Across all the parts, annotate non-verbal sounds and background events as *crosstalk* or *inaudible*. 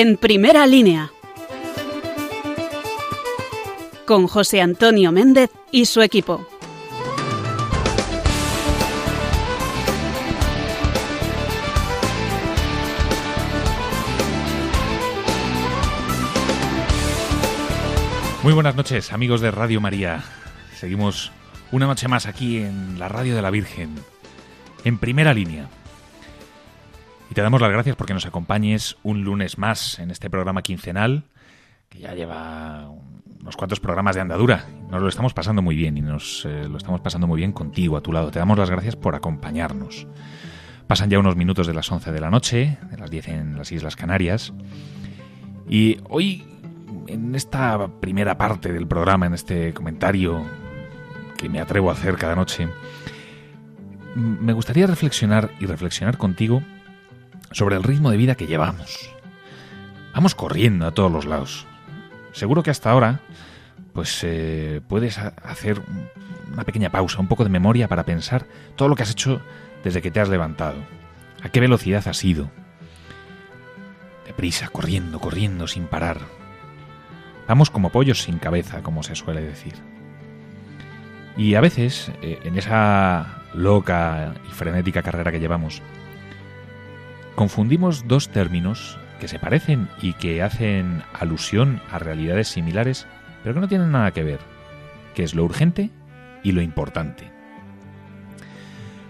En primera línea. Con José Antonio Méndez y su equipo. Muy buenas noches, amigos de Radio María. Seguimos una noche más aquí en la Radio de la Virgen, en primera línea. Y te damos las gracias porque nos acompañes un lunes más en este programa quincenal, que ya lleva unos cuantos programas de andadura. Nos lo estamos pasando muy bien y nos eh, lo estamos pasando muy bien contigo, a tu lado. Te damos las gracias por acompañarnos. Pasan ya unos minutos de las 11 de la noche, de las 10 en las Islas Canarias. Y hoy, en esta primera parte del programa, en este comentario que me atrevo a hacer cada noche, me gustaría reflexionar y reflexionar contigo sobre el ritmo de vida que llevamos. Vamos corriendo a todos los lados. Seguro que hasta ahora, pues eh, puedes hacer una pequeña pausa, un poco de memoria para pensar todo lo que has hecho desde que te has levantado. ¿A qué velocidad has ido? Deprisa, corriendo, corriendo sin parar. Vamos como pollos sin cabeza, como se suele decir. Y a veces, eh, en esa loca y frenética carrera que llevamos, confundimos dos términos que se parecen y que hacen alusión a realidades similares, pero que no tienen nada que ver, que es lo urgente y lo importante.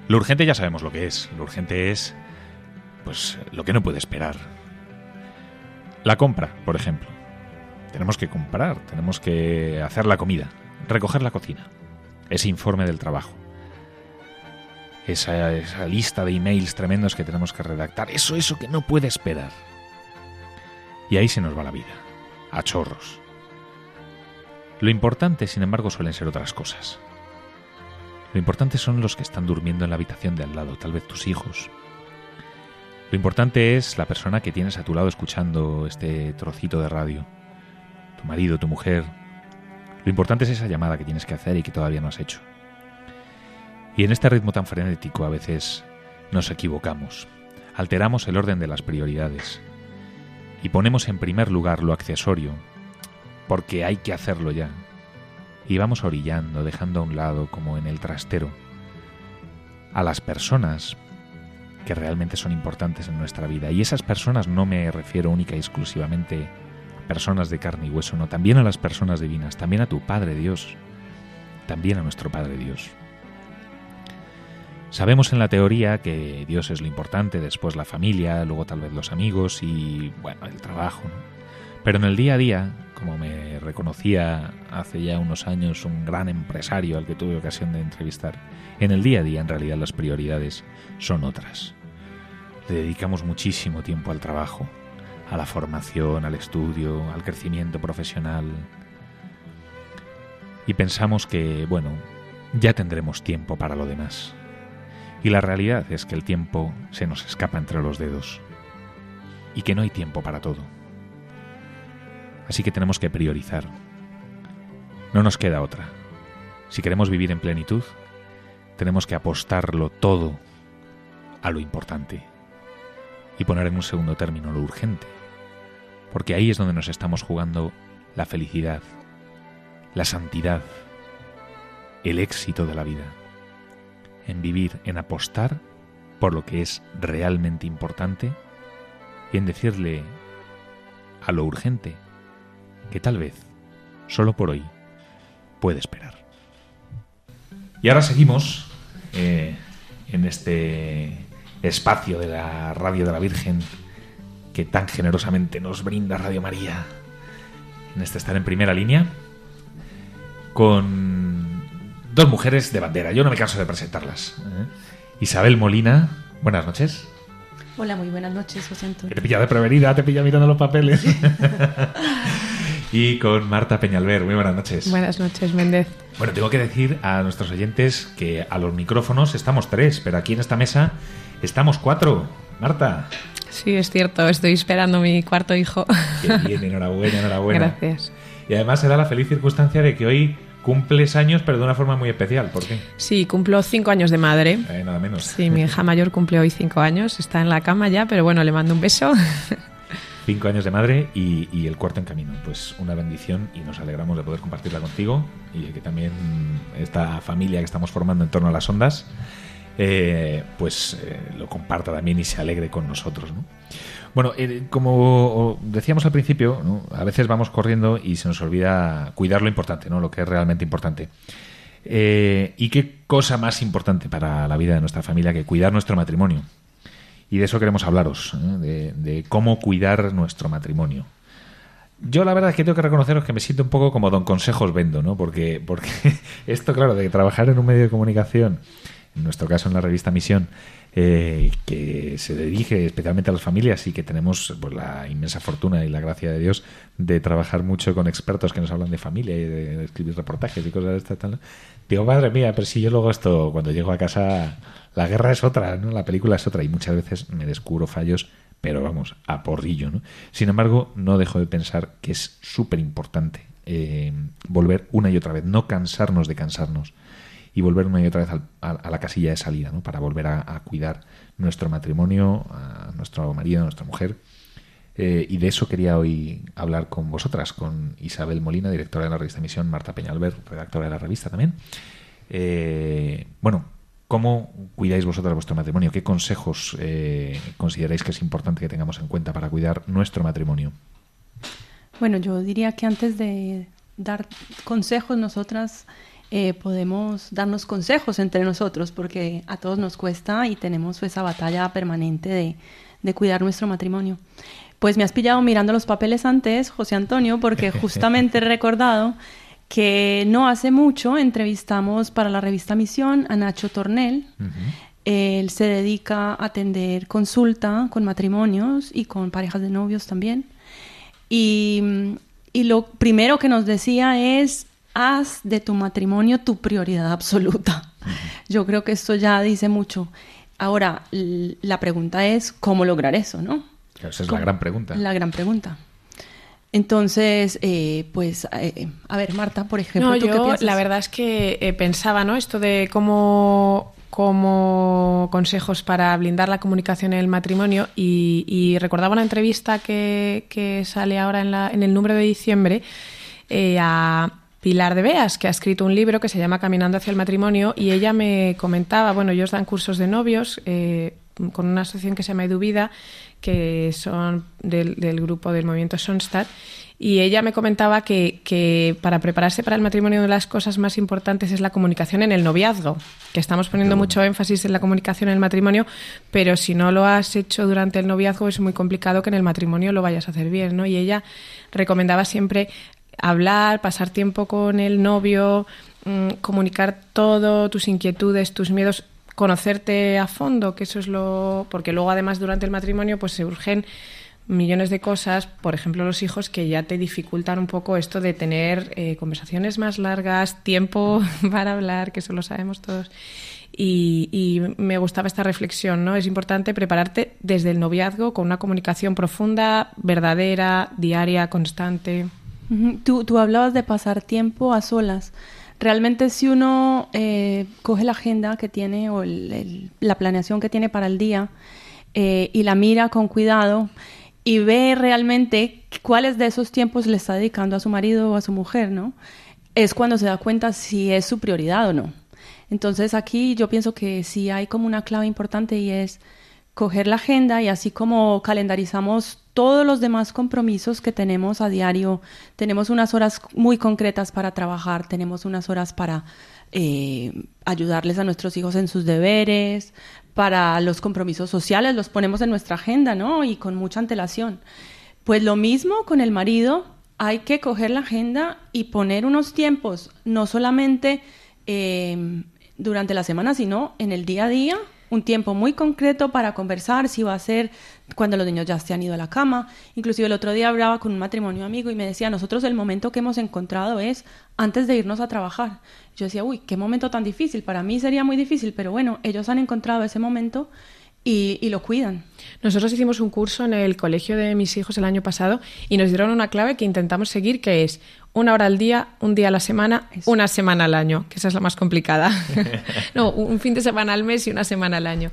Lo urgente ya sabemos lo que es, lo urgente es pues lo que no puede esperar. La compra, por ejemplo. Tenemos que comprar, tenemos que hacer la comida, recoger la cocina, ese informe del trabajo esa, lista de emails tremendos que tenemos que redactar, eso, eso que no puede esperar. Y ahí se nos va la vida, a chorros. Lo importante, sin embargo, suelen ser otras cosas. Lo importante son los que están durmiendo en la habitación de al lado, tal vez tus hijos. Lo importante es la persona que tienes a tu lado escuchando este trocito de radio. Tu marido, tu mujer. Lo importante es esa llamada que tienes que hacer y que todavía no has hecho. Y en este ritmo tan frenético a veces nos equivocamos, alteramos el orden de las prioridades y ponemos en primer lugar lo accesorio, porque hay que hacerlo ya. Y vamos orillando, dejando a un lado, como en el trastero, a las personas que realmente son importantes en nuestra vida. Y esas personas no me refiero única y exclusivamente a personas de carne y hueso, no, también a las personas divinas, también a tu Padre Dios, también a nuestro Padre Dios. Sabemos en la teoría que Dios es lo importante, después la familia, luego tal vez los amigos y, bueno, el trabajo. Pero en el día a día, como me reconocía hace ya unos años un gran empresario al que tuve ocasión de entrevistar, en el día a día en realidad las prioridades son otras. Le dedicamos muchísimo tiempo al trabajo, a la formación, al estudio, al crecimiento profesional. Y pensamos que, bueno, ya tendremos tiempo para lo demás. Y la realidad es que el tiempo se nos escapa entre los dedos y que no hay tiempo para todo. Así que tenemos que priorizar. No nos queda otra. Si queremos vivir en plenitud, tenemos que apostarlo todo a lo importante y poner en un segundo término lo urgente, porque ahí es donde nos estamos jugando la felicidad, la santidad, el éxito de la vida en vivir, en apostar por lo que es realmente importante y en decirle a lo urgente que tal vez, solo por hoy, puede esperar. Y ahora seguimos eh, en este espacio de la Radio de la Virgen que tan generosamente nos brinda Radio María, en este estar en primera línea, con dos mujeres de bandera. Yo no me canso de presentarlas. ¿eh? Isabel Molina, buenas noches. Hola, muy buenas noches, José Antonio. Te pilla de prevenida, te pilla mirando los papeles. *laughs* y con Marta Peñalver, muy buenas noches. Buenas noches, Méndez. Bueno, tengo que decir a nuestros oyentes que a los micrófonos estamos tres, pero aquí en esta mesa estamos cuatro. Marta. Sí, es cierto, estoy esperando mi cuarto hijo. Qué bien, enhorabuena, enhorabuena. *laughs* Gracias. Y además se da la feliz circunstancia de que hoy cumples años, pero de una forma muy especial. ¿Por qué? Sí, cumplo cinco años de madre. Eh, nada menos. Sí, mi hija mayor cumple hoy cinco años. Está en la cama ya, pero bueno, le mando un beso. *laughs* Cinco años de madre y, el cuarto en camino. Pues una bendición y nos alegramos de poder compartirla contigo y de que también esta familia que estamos formando en torno a las ondas, eh, pues eh, lo comparta también y se alegre con nosotros. Bueno, eh, como decíamos al principio, a veces vamos corriendo y se nos olvida cuidar lo importante, ¿no? lo que es realmente importante. ¿Y qué cosa más importante para la vida de nuestra familia que cuidar nuestro matrimonio? Y de eso queremos hablaros, ¿eh? de, cómo cuidar nuestro matrimonio. Yo la verdad es que tengo que reconoceros que me siento un poco como don consejos vendo, ¿no? Porque, porque *laughs* esto, claro, de trabajar en un medio de comunicación, en nuestro caso en la revista Misión, eh, que se dirige especialmente a las familias y que tenemos pues, la inmensa fortuna y la gracia de Dios de trabajar mucho con expertos que nos hablan de familia y de, escribir reportajes y cosas de esta tal. Digo, madre mía, pero si yo luego esto, cuando llego a casa la guerra es otra, ¿no? La película es otra y muchas veces me descubro fallos, pero vamos, a porrillo, ¿no? Sin embargo, no dejo de pensar que es súper importante eh, volver una y otra vez, no cansarnos de cansarnos y volver una y otra vez a, la casilla de salida, ¿no? Para volver a, cuidar nuestro matrimonio, a nuestro marido, a nuestra mujer. Eh, y de eso quería hoy hablar con vosotras, con Isabel Molina, directora de la revista Misión, Marta Peñalver, redactora de la revista también. Eh, bueno, ¿Cómo cuidáis vosotros vuestro matrimonio? ¿Qué consejos eh, consideráis que es importante que tengamos en cuenta para cuidar nuestro matrimonio? Bueno, yo diría que antes de dar consejos, nosotras eh, podemos darnos consejos entre nosotros, porque a todos nos cuesta y tenemos esa batalla permanente de, de cuidar nuestro matrimonio. Pues me has pillado mirando los papeles antes, José Antonio, porque *laughs* justamente he recordado que no hace mucho entrevistamos para la revista Misión a Nacho Tornel. Él se dedica a atender consulta con matrimonios y con parejas de novios también. Y, lo primero que nos decía es, haz de tu matrimonio tu prioridad absoluta. Yo creo que esto ya dice mucho. Ahora, la pregunta es, ¿cómo lograr eso, no? Esa es la gran pregunta. La gran pregunta. Entonces, eh, pues, eh, a ver, Marta, por ejemplo, ¿tú yo, La verdad es que eh, pensaba, ¿no? Esto de cómo, como consejos para blindar la comunicación en el matrimonio y, recordaba una entrevista que, que sale ahora en, la, en, el número de diciembre a Pilar de Beas, que ha escrito un libro que se llama Caminando hacia el matrimonio y ella me comentaba, bueno, ellos dan cursos de novios con una asociación que se llama Eduvida que son del, grupo del movimiento Sonstad, y ella me comentaba que, para prepararse para el matrimonio una de las cosas más importantes es la comunicación en el noviazgo, que estamos poniendo mucho énfasis en la comunicación en el matrimonio, pero si no lo has hecho durante el noviazgo es muy complicado que en el matrimonio lo vayas a hacer bien, ¿no? Y ella recomendaba siempre hablar, pasar tiempo con el novio, mm, comunicar todo, tus inquietudes, tus miedos conocerte a fondo, que eso es lo... porque luego además durante el matrimonio pues se urgen millones de cosas, por ejemplo los hijos, que ya te dificultan un poco esto de tener eh, conversaciones más largas, tiempo *laughs* para hablar, que eso lo sabemos todos. Y, y, me gustaba esta reflexión, ¿no? Es importante prepararte desde el noviazgo con una comunicación profunda, verdadera, diaria, constante. Tú, tú hablabas de pasar tiempo a solas. Realmente si uno eh, coge la agenda que tiene o la planeación que tiene para el día eh, y la mira con cuidado y ve realmente cuáles de esos tiempos le está dedicando a su marido o a su mujer, ¿no? Es cuando se da cuenta si es su prioridad o no. Entonces aquí yo pienso que sí hay como una clave importante y es coger la agenda y así como calendarizamos todos los demás compromisos que tenemos a diario. Tenemos unas horas muy concretas para trabajar, tenemos unas horas para eh, ayudarles a nuestros hijos en sus deberes, para los compromisos sociales, los ponemos en nuestra agenda, ¿no? Y con mucha antelación. Pues lo mismo con el marido, hay que coger la agenda y poner unos tiempos, no solamente eh, durante la semana, sino en el día a día un tiempo muy concreto para conversar, si va a ser cuando los niños ya se han ido a la cama. Inclusive el otro día hablaba con un matrimonio amigo y me decía, nosotros el momento que hemos encontrado es antes de irnos a trabajar. Yo decía, uy, qué momento tan difícil. Para mí sería muy difícil, pero bueno, ellos han encontrado ese momento y, y lo cuidan. Nosotros hicimos un curso en el colegio de mis hijos el año pasado y nos dieron una clave que intentamos seguir, que es una hora al día, un día a la semana, Eso. una semana al año, que esa es la más complicada. *laughs* no, un fin de semana al mes y una semana al año.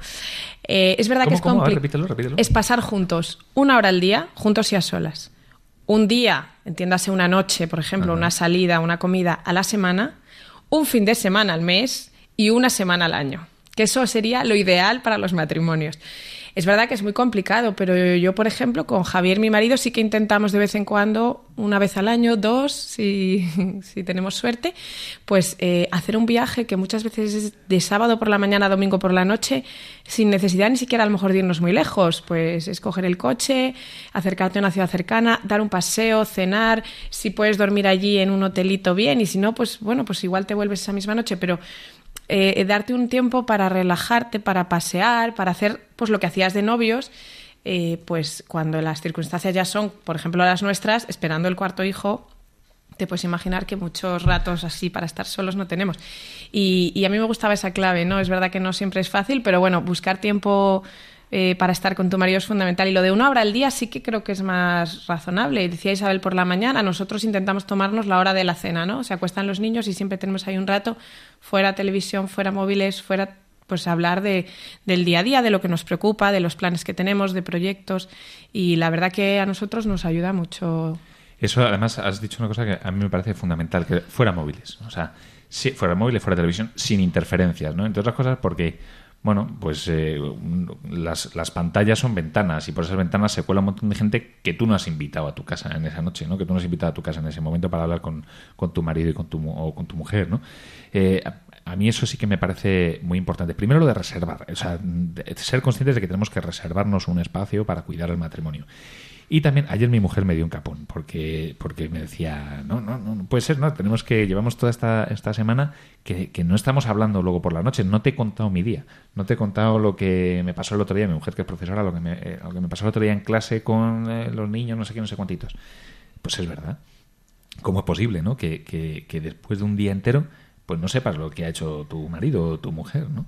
Eh, es verdad ¿Cómo, que es complicado. repítelo, repítelo. Es pasar juntos una hora al día, juntos y a solas. Un día, entiéndase una noche, por ejemplo, Ajá. una salida, una comida a la semana, un fin de semana al mes y una semana al año. Que eso sería lo ideal para los matrimonios. Es verdad que es muy complicado, pero yo, por ejemplo, con Javier, mi marido, sí que intentamos de vez en cuando, una vez al año, dos, *laughs* si, tenemos suerte, pues eh, hacer un viaje que muchas veces es de sábado por la mañana a domingo por la noche, sin necesidad ni siquiera a lo mejor de irnos muy lejos. Pues escoger el coche, acercarte a una ciudad cercana, dar un paseo, cenar, si puedes dormir allí en un hotelito bien, y si no, pues bueno, pues igual te vuelves esa misma noche, pero eh, darte un tiempo para relajarte, para pasear, para hacer pues lo que hacías de novios, eh, pues cuando las circunstancias ya son, por ejemplo, las nuestras, esperando el cuarto hijo, te puedes imaginar que muchos ratos así para estar solos no tenemos. Y, a mí me gustaba esa clave, ¿no? Es verdad que no siempre es fácil, pero bueno, buscar tiempo eh, para estar con tu marido es fundamental. Y lo de una hora al día sí que creo que es más razonable. Decía Isabel por la mañana, nosotros intentamos tomarnos la hora de la cena, ¿no? Se acuestan los niños y siempre tenemos ahí un rato, fuera televisión, fuera móviles, fuera pues hablar de, del día a día, de lo que nos preocupa, de los planes que tenemos, de proyectos. Y la verdad que a nosotros nos ayuda mucho. Eso, además, has dicho una cosa que a mí me parece fundamental, que fuera móviles. O sea, si, fuera móviles, fuera televisión, sin interferencias, ¿no? Entre otras cosas porque, bueno, pues eh, las, las pantallas son ventanas y por esas ventanas se cuela un montón de gente que tú no has invitado a tu casa en esa noche, ¿no? Que tú no has invitado a tu casa en ese momento para hablar con, con tu marido y con tu, o con tu mujer, ¿no? Eh, a, mí eso sí que me parece muy importante. Primero lo de reservar, o sea, ser conscientes de que tenemos que reservarnos un espacio para cuidar el matrimonio. Y también ayer mi mujer me dio un capón porque, porque me decía, no, no, no, no puede ser, no, tenemos que, llevamos toda esta, esta semana que, que no estamos hablando luego por la noche, no te he contado mi día, no te he contado lo que me pasó el otro día, mi mujer que es profesora, lo que me, eh, lo que me pasó el otro día en clase con eh, los niños, no sé qué, no sé cuántitos. Pues es verdad. ¿Cómo es posible, no? Que, que después de un día entero, pues no sepas lo que ha hecho tu marido o tu mujer, ¿no?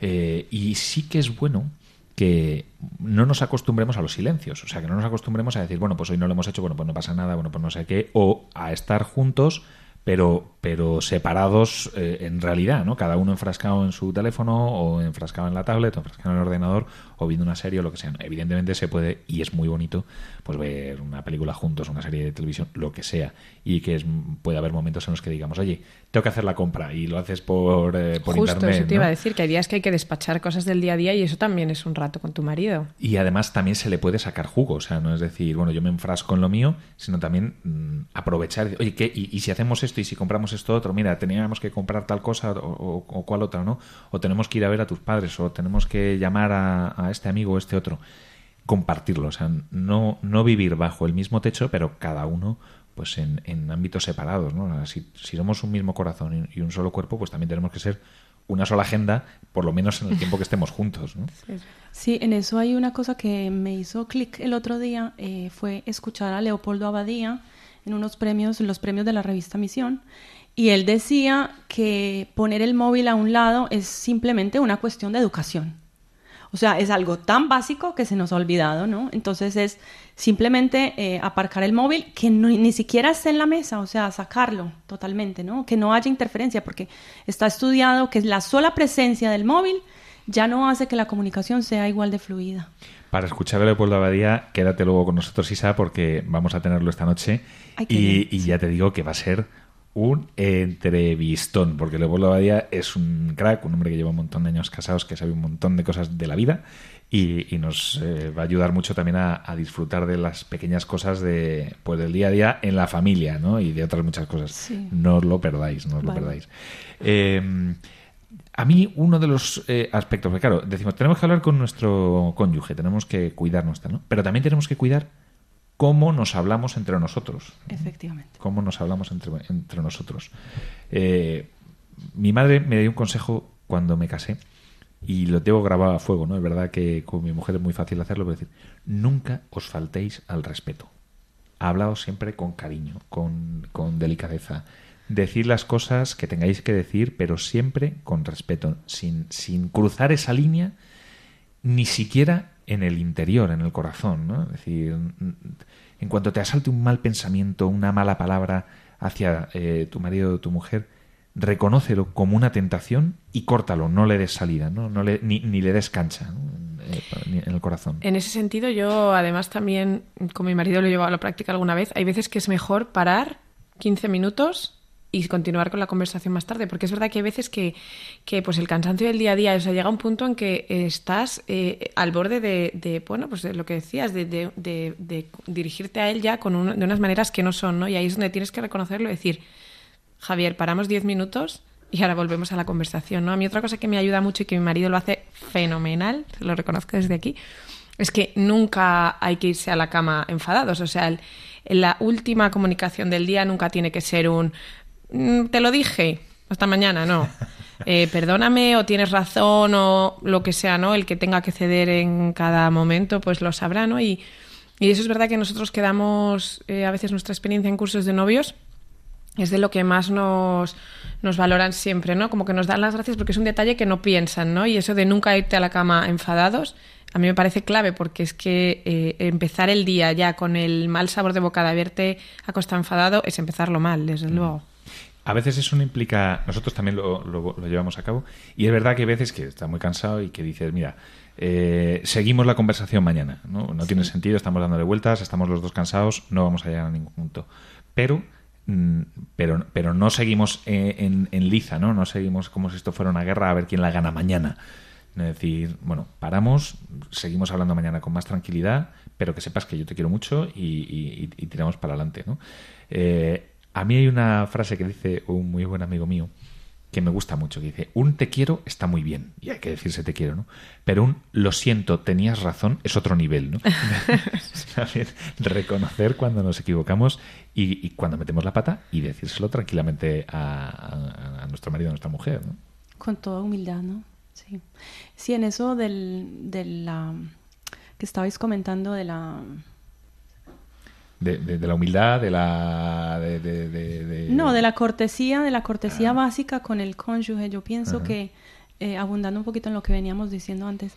Eh, y sí que es bueno que no nos acostumbremos a los silencios, o sea, que no nos acostumbremos a decir, bueno, pues hoy no lo hemos hecho, bueno, pues no pasa nada, bueno, pues no sé qué, o a estar juntos, pero, pero separados eh, en realidad, ¿no? Cada uno enfrascado en su teléfono, o enfrascado en la tablet, o enfrascado en el ordenador, o viendo una serie o lo que sea. Evidentemente se puede, y es muy bonito, pues ver una película juntos, una serie de televisión, lo que sea, y que es, puede haber momentos en los que digamos, oye, tengo que hacer la compra, y lo haces por, eh, por Justo, internet. eso te ¿no? iba a decir, que hay días que hay que despachar cosas del día a día y eso también es un rato con tu marido. Y además también se le puede sacar jugo, o sea, no es decir, bueno, yo me enfrasco en lo mío, sino también mm, aprovechar, oye, ¿qué? ¿Y, y si hacemos esto y si compramos esto otro? Mira, teníamos que comprar tal cosa o, o- o cual otra, ¿no? O tenemos que ir a ver a tus padres, o tenemos que llamar a, a este amigo o este otro. Compartirlo, o sea, no, no vivir bajo el mismo techo, pero cada uno pues en, ámbitos separados, ¿no? Si, si somos un mismo corazón y un solo cuerpo, pues también tenemos que ser una sola agenda, por lo menos en el tiempo que estemos juntos, ¿no? Sí, en eso hay una cosa que me hizo clic el otro día, eh, fue escuchar a Leopoldo Abadía en unos premios, en los premios de la revista Misión, y él decía que poner el móvil a un lado es simplemente una cuestión de educación. O sea, es algo tan básico que se nos ha olvidado, ¿no? Entonces es simplemente eh, aparcar el móvil, que no- ni siquiera esté en la mesa, o sea, sacarlo totalmente, ¿no? Que no haya interferencia, porque está estudiado que la sola presencia del móvil ya no hace que la comunicación sea igual de fluida. Para escuchar a Leopoldo Abadía, quédate luego con nosotros, Isa, porque vamos a tenerlo esta noche. Ay, y, ya te digo que va a ser un entrevistón, porque Leopoldo Abadía es un crack, un hombre que lleva un montón de años casados, que sabe un montón de cosas de la vida y, y nos eh, va a ayudar mucho también a, a disfrutar de las pequeñas cosas de, pues, del día a día en la familia ¿no? y de otras muchas cosas. Sí. No os lo perdáis, no os Vale. lo perdáis. Eh, a mí, uno de los eh, aspectos, porque claro, decimos, tenemos que hablar con nuestro cónyuge, tenemos que cuidar nuestra, ¿no? Pero también tenemos que cuidar cómo nos hablamos entre nosotros. Efectivamente. Cómo nos hablamos entre, entre nosotros. Eh, mi madre me dio un consejo cuando me casé y lo tengo grabado a fuego, ¿no? Es verdad que con mi mujer es muy fácil hacerlo, pero decir, nunca os faltéis al respeto. Hablaos siempre con cariño, con, con delicadeza. Decir las cosas que tengáis que decir, pero siempre con respeto, sin, sin cruzar esa línea ni siquiera en el interior, en el corazón, ¿no? Es decir, en cuanto te asalte un mal pensamiento, una mala palabra hacia eh, tu marido o tu mujer, reconócelo como una tentación y córtalo, no le des salida, no, no ni, le des cancha eh, en el corazón. En ese sentido, yo además también, con mi marido lo he llevado a la práctica alguna vez, hay veces que es mejor parar 15 minutos y continuar con la conversación más tarde, porque es verdad que hay veces que, que pues el cansancio del día a día, o sea, llega un punto en que estás eh, al borde de, de, bueno, pues lo que decías, de, de, dirigirte a él ya con de unas maneras que no son, ¿no? Y ahí es donde tienes que reconocerlo y decir, Javier, paramos 10 minutos y ahora volvemos a la conversación, ¿no? A mí otra cosa que me ayuda mucho y que mi marido lo hace fenomenal, lo reconozco desde aquí, es que nunca hay que irse a la cama enfadados, o sea, el, la última comunicación del día nunca tiene que ser un te lo dije, hasta mañana, no. *laughs* Eh, perdóname o tienes razón o lo que sea, ¿no? El que tenga que ceder en cada momento, pues lo sabrá, ¿no? Y, y eso es verdad que nosotros quedamos, eh, a veces nuestra experiencia en cursos de novios es de lo que más nos, nos valoran siempre, ¿no? Como que nos dan las gracias porque es un detalle que no piensan, ¿no? Y eso de nunca irte a la cama enfadados, a mí me parece clave porque es que eh, empezar el día ya con el mal sabor de boca de haberte acostado enfadado es empezarlo mal, desde mm. luego. A veces eso no implica, nosotros también lo, lo, llevamos a cabo, y es verdad que hay veces que está muy cansado y que dices, mira, eh, seguimos la conversación mañana, ¿no? No tiene sentido, estamos dándole vueltas, estamos los dos cansados, no vamos a llegar a ningún punto. Pero mm, pero, pero no seguimos eh, en, en, liza, ¿no? No seguimos como si esto fuera una guerra a ver quién la gana mañana. Es decir, bueno, paramos, seguimos hablando mañana con más tranquilidad, pero que sepas que yo te quiero mucho y, y, y tiramos para adelante, ¿no? Eh, a mí hay una frase que dice un muy buen amigo mío que me gusta mucho, que dice, un te quiero está muy bien, y hay que decirse te quiero, ¿no? Pero un lo siento, tenías razón es otro nivel, ¿no? *laughs* Reconocer cuando nos equivocamos y, cuando metemos la pata y decírselo tranquilamente a, nuestro marido, a nuestra mujer, ¿no? Con toda humildad, ¿no? Sí. Sí, en eso del, de la que estabais comentando de la de, la humildad, de la... De, No, de la cortesía, de la cortesía ah. básica con el cónyuge. Yo pienso que, eh, abundando un poquito en lo que veníamos diciendo antes,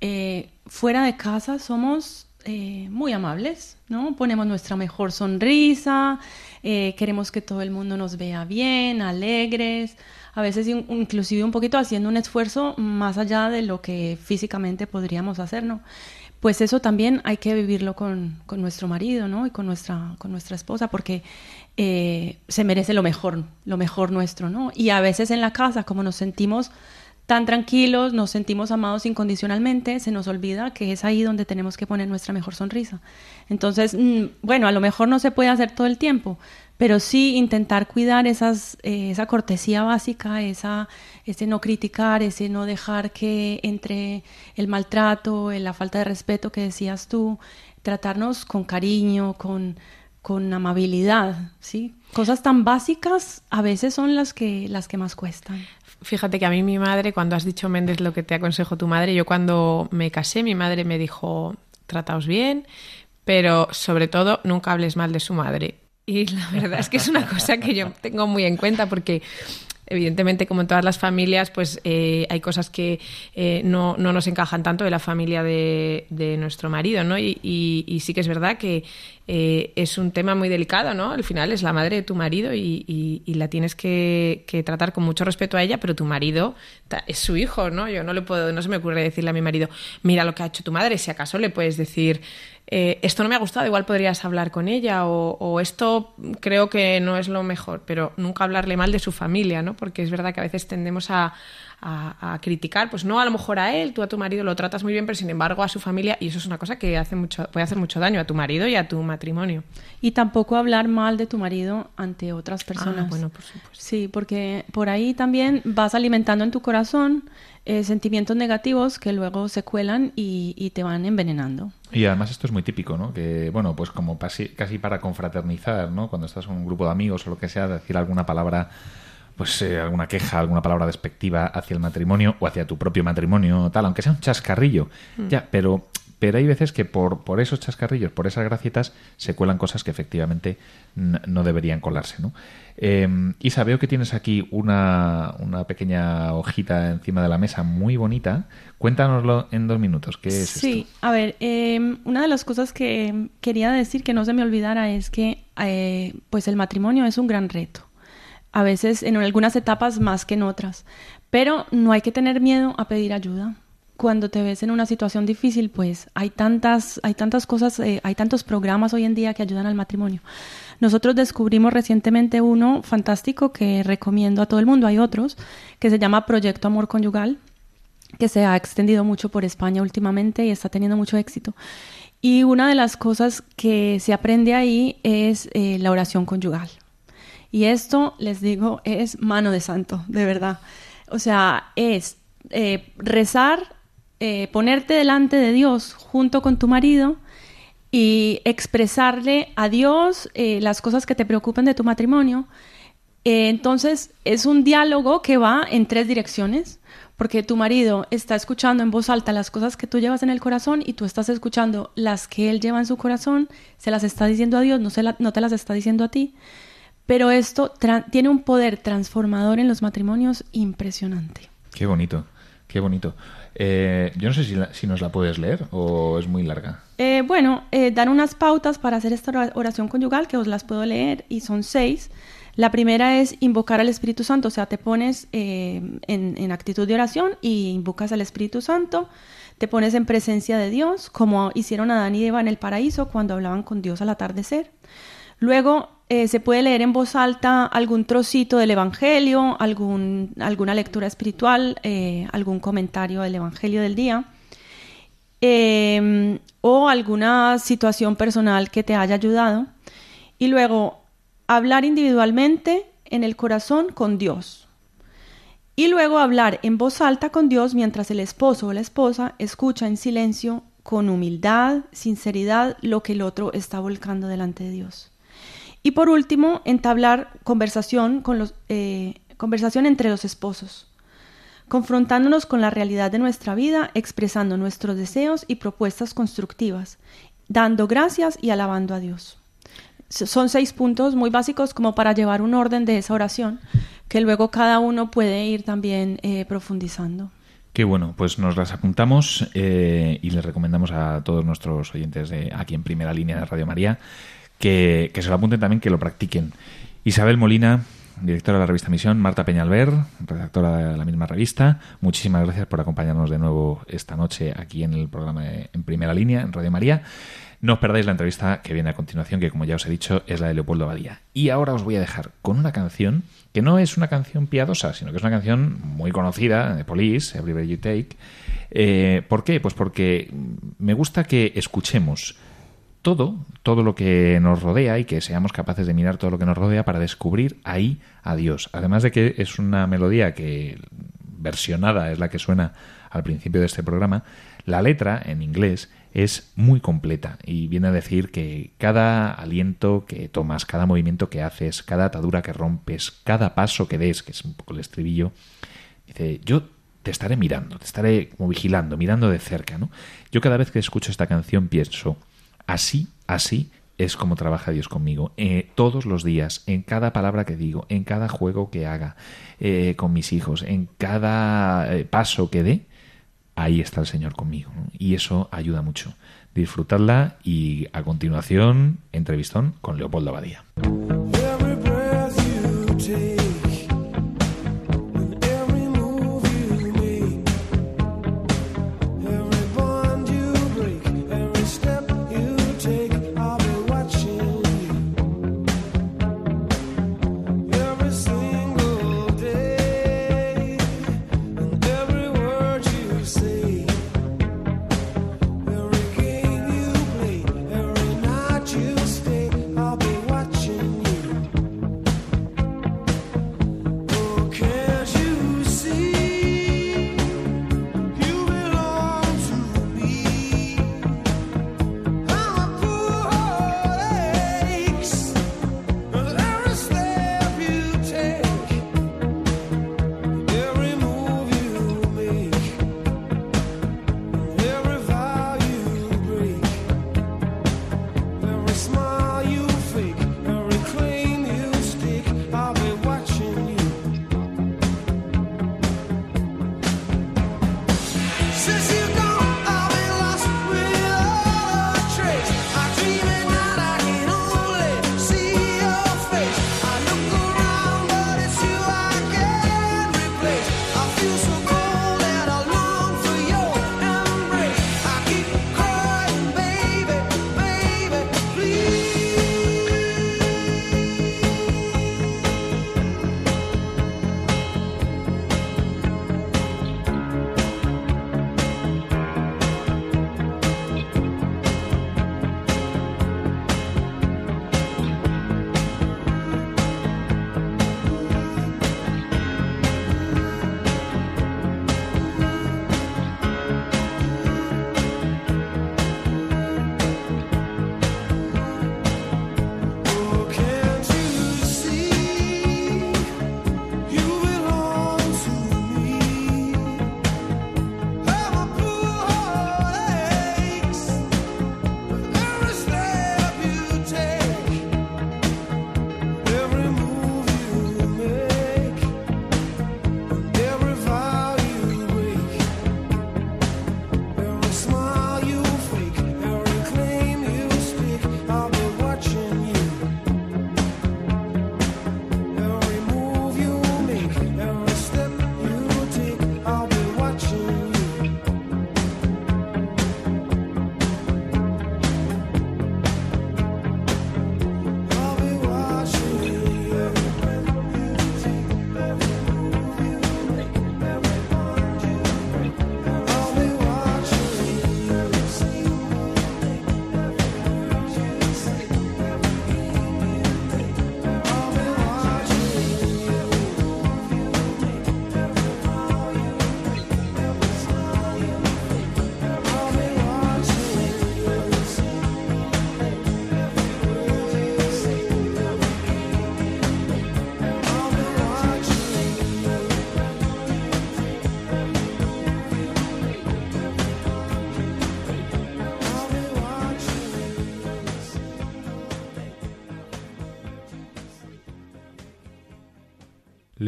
eh, fuera de casa somos eh, muy amables, ¿no? Ponemos nuestra mejor sonrisa, queremos que todo el mundo nos vea bien, alegres, a veces inclusive un poquito haciendo un esfuerzo más allá de lo que físicamente podríamos hacer, ¿no? Pues eso también hay que vivirlo con, nuestro marido, ¿no? Y con nuestra, con nuestra esposa, porque eh, se merece lo mejor, lo mejor nuestro, ¿no? Y a veces en la casa, como nos sentimos tan tranquilos, nos sentimos amados incondicionalmente, se nos olvida que es ahí donde tenemos que poner nuestra mejor sonrisa. Entonces, mm, bueno, a lo mejor no se puede hacer todo el tiempo, pero sí intentar cuidar esas, eh, esa cortesía básica, esa, ese no criticar, ese no dejar que entre el maltrato, la falta de respeto que decías tú, tratarnos con cariño, con, con amabilidad, ¿sí? Cosas tan básicas a veces son las que, las que más cuestan. Fíjate que a mí mi madre, cuando has dicho Méndez lo que te aconsejo tu madre, yo cuando me casé, mi madre me dijo, trataos bien, pero sobre todo nunca hables mal de su madre y la verdad es que es una cosa que yo tengo muy en cuenta porque evidentemente, como en todas las familias, pues eh, hay cosas que eh, no, no, nos encajan tanto de la familia de, de nuestro marido, ¿no? Y, y, sí que es verdad que eh, es un tema muy delicado, ¿no? Al final es la madre de tu marido y, y la tienes que, tratar con mucho respeto a ella, pero tu marido es su hijo, ¿no? Yo no le puedo, no se me ocurre decirle a mi marido, mira lo que ha hecho tu madre, si acaso le puedes decir eh, esto no me ha gustado, igual podrías hablar con ella o, esto creo que no es lo mejor, pero nunca hablarle mal de su familia, ¿no? Porque es verdad que a veces tendemos a, criticar, pues no a lo mejor a él, tú a tu marido lo tratas muy bien, pero sin embargo a su familia, y eso es una cosa que hace mucho, puede hacer mucho daño a tu marido y a tu matrimonio. Y tampoco hablar mal de tu marido ante otras ah, personas. bueno, por supuesto. Sí, porque por ahí también vas alimentando en tu corazón eh, sentimientos negativos que luego se cuelan y, te van envenenando. Y además esto es muy típico, ¿no? Que, bueno, pues como casi, casi para confraternizar, ¿no? Cuando estás con un grupo de amigos o lo que sea, decir alguna palabra pues eh, alguna queja, alguna palabra despectiva hacia el matrimonio o hacia tu propio matrimonio, tal, aunque sea un chascarrillo. Mm. Ya, pero pero hay veces que por, por esos chascarrillos, por esas gracietas, se cuelan cosas que efectivamente no deberían colarse. ¿no? Eh, Isa, veo que tienes aquí una, una, pequeña hojita encima de la mesa muy bonita. Cuéntanoslo en dos minutos. ¿Qué es sí, a ver, em, una de las cosas que quería decir que no se me olvidara es que eh, pues el matrimonio es un gran reto. A veces en algunas etapas más que en otras. Pero no hay que tener miedo a pedir ayuda cuando te ves en una situación difícil, pues hay tantas, hay tantas cosas, eh, hay tantos programas hoy en día que ayudan al matrimonio. Nosotros descubrimos recientemente uno fantástico que recomiendo a todo el mundo, hay otros, que se llama Proyecto Amor Conyugal, que se ha extendido mucho por España últimamente y está teniendo mucho éxito. Y una de las cosas que se aprende ahí es eh, la oración conyugal. Y esto, les digo, es mano de santo, de verdad. O sea, es eh, rezar eh, ponerte delante de Dios junto con tu marido y expresarle a Dios eh, las cosas que te preocupan de tu matrimonio. Eh, entonces es un diálogo que va en tres direcciones, porque tu marido está escuchando en voz alta las cosas que tú llevas en el corazón y tú estás escuchando las que él lleva en su corazón, se las está diciendo a Dios, no, se no te las está diciendo a ti. Pero esto tiene un poder transformador en los matrimonios impresionante. Qué bonito, qué bonito. Eh, yo no sé si, nos la puedes leer o es muy larga. Eh, bueno, eh, dan unas pautas para hacer esta oración conyugal que os las puedo leer y son seis. La primera es invocar al Espíritu Santo, o sea, te pones en, en, actitud de oración y invocas al Espíritu Santo, te pones en presencia de Dios, como hicieron Adán y Eva en el paraíso cuando hablaban con Dios al atardecer. Luego eh, se puede leer en voz alta algún trocito del Evangelio, algún, alguna lectura espiritual, eh, algún comentario del Evangelio del día em, o alguna situación personal que te haya ayudado. Y luego hablar individualmente en el corazón con Dios. Y luego hablar en voz alta con Dios mientras el esposo o la esposa escucha en silencio, con humildad, sinceridad, lo que el otro está volcando delante de Dios. Y por último, entablar conversación, con los, eh, conversación entre los esposos, confrontándonos con la realidad de nuestra vida, expresando nuestros deseos y propuestas constructivas, dando gracias y alabando a Dios. Son seis puntos muy básicos como para llevar un orden de esa oración, que luego cada uno puede ir también eh, profundizando. Qué bueno, pues nos las apuntamos eh, y les recomendamos a todos nuestros oyentes de aquí en primera línea de Radio María que, se lo apunten también, que lo practiquen. Isabel Molina, directora de la revista Misión, Marta Peñalver, redactora de la misma revista, muchísimas gracias por acompañarnos de nuevo esta noche aquí en el programa En Primera Línea, en Radio María. No os perdáis la entrevista que viene a continuación, que como ya os he dicho es la de Leopoldo Abadía. Y ahora os voy a dejar con una canción que no es una canción piadosa, sino que es una canción muy conocida de Police, Every You Take. Eh, ¿Por qué? Pues porque me gusta que escuchemos todo, todo lo que nos rodea y que seamos capaces de mirar todo lo que nos rodea para descubrir ahí a Dios. Además de que es una melodía que versionada es la que suena al principio de este programa, la letra en inglés es muy completa y viene a decir que cada aliento que tomas, cada movimiento que haces, cada atadura que rompes, cada paso que des, que es un poco el estribillo, dice, yo te estaré mirando, te estaré como vigilando, mirando de cerca, ¿no? Yo cada vez que escucho esta canción pienso, Así, así es como trabaja Dios conmigo. Eh, todos los días, en cada palabra que digo, en cada juego que haga eh, con mis hijos, en cada eh, paso que dé, ahí está el Señor conmigo. Y eso ayuda mucho. Disfrutarla y a continuación, entrevistón con Leopoldo Abadía.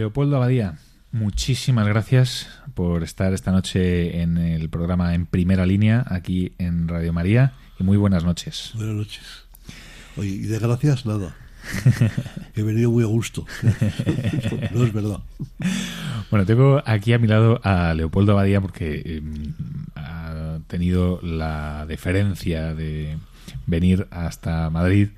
Leopoldo Abadía, muchísimas gracias por estar esta noche en el programa En Primera Línea, aquí en Radio María, y muy buenas noches. Buenas noches. Oye, y de gracias, nada. *laughs* He venido muy a gusto. *laughs* no es verdad. Bueno, tengo aquí a mi lado a Leopoldo Abadía porque eh, ha tenido la deferencia de venir hasta Madrid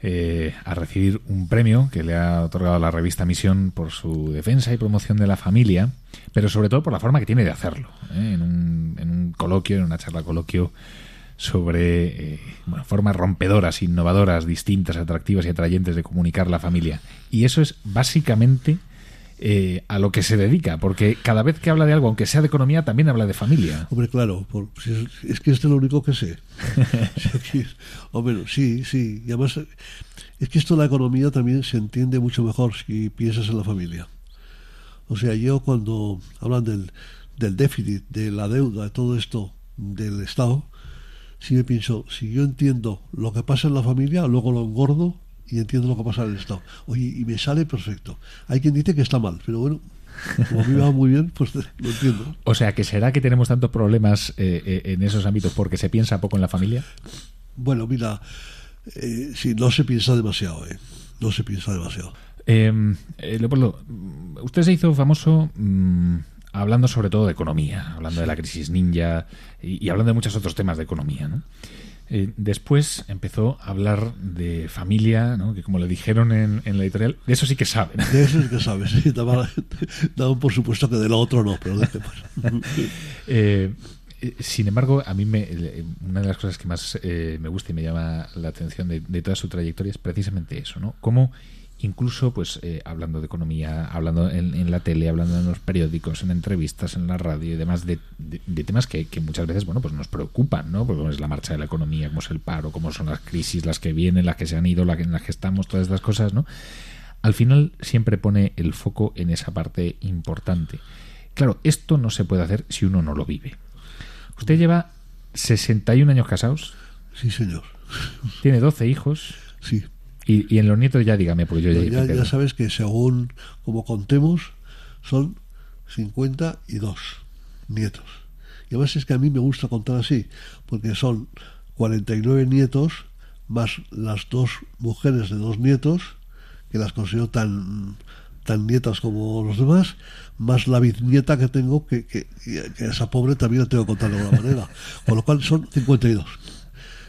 eh, a recibir un premio que le ha otorgado la revista Misión por su defensa y promoción de la familia, pero sobre todo por la forma que tiene de hacerlo. ¿eh? En, un, en, un, coloquio, en una charla coloquio sobre eh, bueno, formas rompedoras, innovadoras, distintas, atractivas y atrayentes de comunicar la familia. Y eso es básicamente eh, a lo que se dedica, porque cada vez que habla de algo, aunque sea de economía, también habla de familia. Hombre, claro, por, es, que esto es lo único que sé. *laughs* Hombre, sí, sí. Y además, es que esto de la economía también se entiende mucho mejor si piensas en la familia. O sea, yo cuando hablan del, del déficit, de la deuda, de todo esto del Estado, sí me pienso, si yo entiendo lo que pasa en la familia, luego lo engordo y entiendo lo que pasa en el Estado. Oye, y me sale perfecto. Hay quien dice que está mal, pero bueno, como a mí va muy bien, pues *laughs* lo entiendo. O sea, que será que tenemos tantos problemas eh, eh, en esos ámbitos porque se piensa poco en la familia. Bueno, mira, eh, sí, no se piensa demasiado, ¿eh? No se piensa demasiado. Em, eh, Leopoldo, usted se hizo famoso mmm, hablando sobre todo de economía, hablando de la crisis ninja y, y, hablando de muchos otros temas de economía, ¿no? Eh, después empezó a hablar de familia, ¿no? que como le dijeron en, en, la editorial, de eso sí que saben. De eso sí que sabes, sí. Daban por supuesto que de lo otro no, pero de qué *laughs* eh, sin embargo, a mí me, una de las cosas que más eh, me gusta y me llama la atención de, de, toda su trayectoria es precisamente eso, ¿no? Cómo incluso pues eh, hablando de economía, hablando en, en, la tele, hablando en los periódicos, en entrevistas, en la radio y demás de, de, de temas que, que, muchas veces bueno pues nos preocupan, ¿no? Porque es la marcha de la economía, cómo es el paro, cómo son las crisis, las que vienen, las que se han ido, las en las que estamos, todas estas cosas, ¿no? Al final siempre pone el foco en esa parte importante. Claro, esto no se puede hacer si uno no lo vive. Usted lleva 61 años casados. Sí, señor. Tiene 12 hijos. Sí. Y, y, en los nietos ya dígame, porque yo ya, ya, ya sabes que según como contemos, son 52 nietos. Y además es que a mí me gusta contar así, porque son 49 nietos más las dos mujeres de dos nietos, que las considero tan, tan nietas como los demás, más la bisnieta que tengo, que, que, que esa pobre también la tengo que contar de alguna manera. Con lo cual son 52.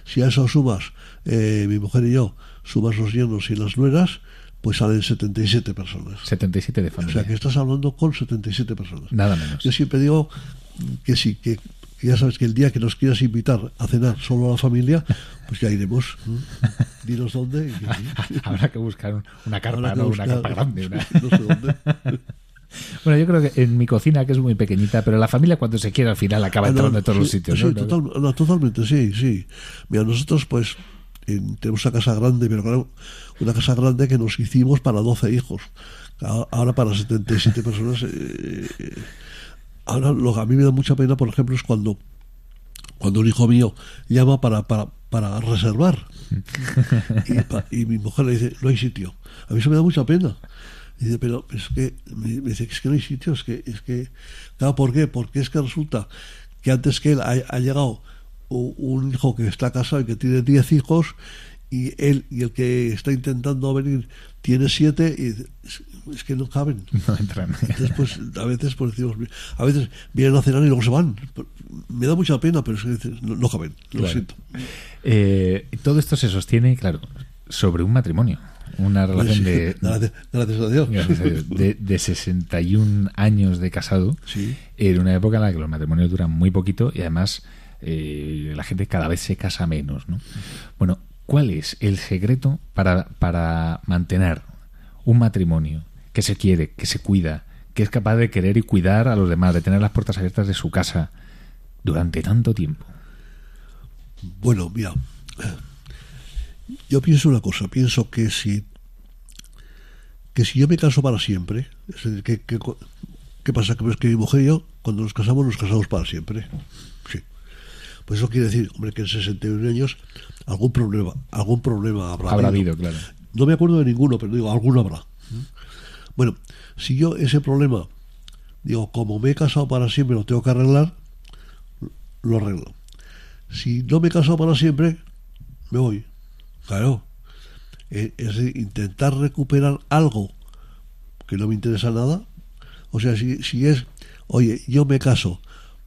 Si a eso sumas eh, mi mujer y yo, sumas los yernos y las nueras, pues salen 77 personas. 77 de familia. O sea que estás hablando con 77 personas. Nada menos. Yo siempre digo que sí, que, ya sabes que el día que nos quieras invitar a cenar solo a la familia, pues ya iremos. *laughs* Dinos dónde. Y... *laughs* Habrá que buscar una carpa, ¿no? Buscar, una carpa grande. Una... *laughs* No sé dónde. Bueno, yo creo que en mi cocina, que es muy pequeñita, pero la familia cuando se quiere al final acaba ah, entrando en todos sí, los sitios. Sí, ¿no? total, no, totalmente, sí, sí. Mira, nosotros pues en, tenemos una casa grande, pero claro, una casa grande que nos hicimos para 12 hijos. Ahora para 77 personas. Eh, ahora lo que a mí me da mucha pena, por ejemplo, es cuando cuando un hijo mío llama para, para, reservar y, mi mujer le dice, no hay sitio. A mí eso me da mucha pena. Dice, pero es que, me, dice, es que no hay sitio, es que, es que, claro, ¿por qué? Porque es que resulta que antes que él ha, ha llegado un hijo que está casado y que tiene 10 hijos y él y el que está intentando venir tiene 7 y es que no caben. *laughs* No entran. Entonces, pues, a veces pues, decimos, a veces vienen a cenar y luego se van. Me da mucha pena, pero es que no, no caben, lo claro. siento. Eh, todo esto se sostiene, claro, sobre un matrimonio una relación sí, de, *laughs* gracias, gracias, a Dios. Gracias a Dios de, de, 61 años de casado sí. en una época en la que los matrimonios duran muy poquito y además eh, la gente cada vez se casa menos ¿no? bueno, ¿cuál es el secreto para, para mantener un matrimonio que se quiere, que se cuida que es capaz de querer y cuidar a los demás de tener las puertas abiertas de su casa durante tanto tiempo bueno, mira yo pienso una cosa, pienso que si que si yo me caso para siempre, es decir, que, que, ¿qué pasa? Que, pues que mi mujer y yo, cuando nos casamos, nos casamos para siempre. Pues eso quiere decir, hombre, que en 61 años algún problema, algún problema habrá, habrá habido. claro. No me acuerdo de ninguno, pero digo, alguno habrá. Bueno, si yo ese problema, digo, como me he casado para siempre, lo tengo que arreglar, lo arreglo. Si no me he casado para siempre, me voy. Claro. Eh, Es decir, intentar recuperar algo que no me interesa nada. O sea, si, si es, oye, yo me caso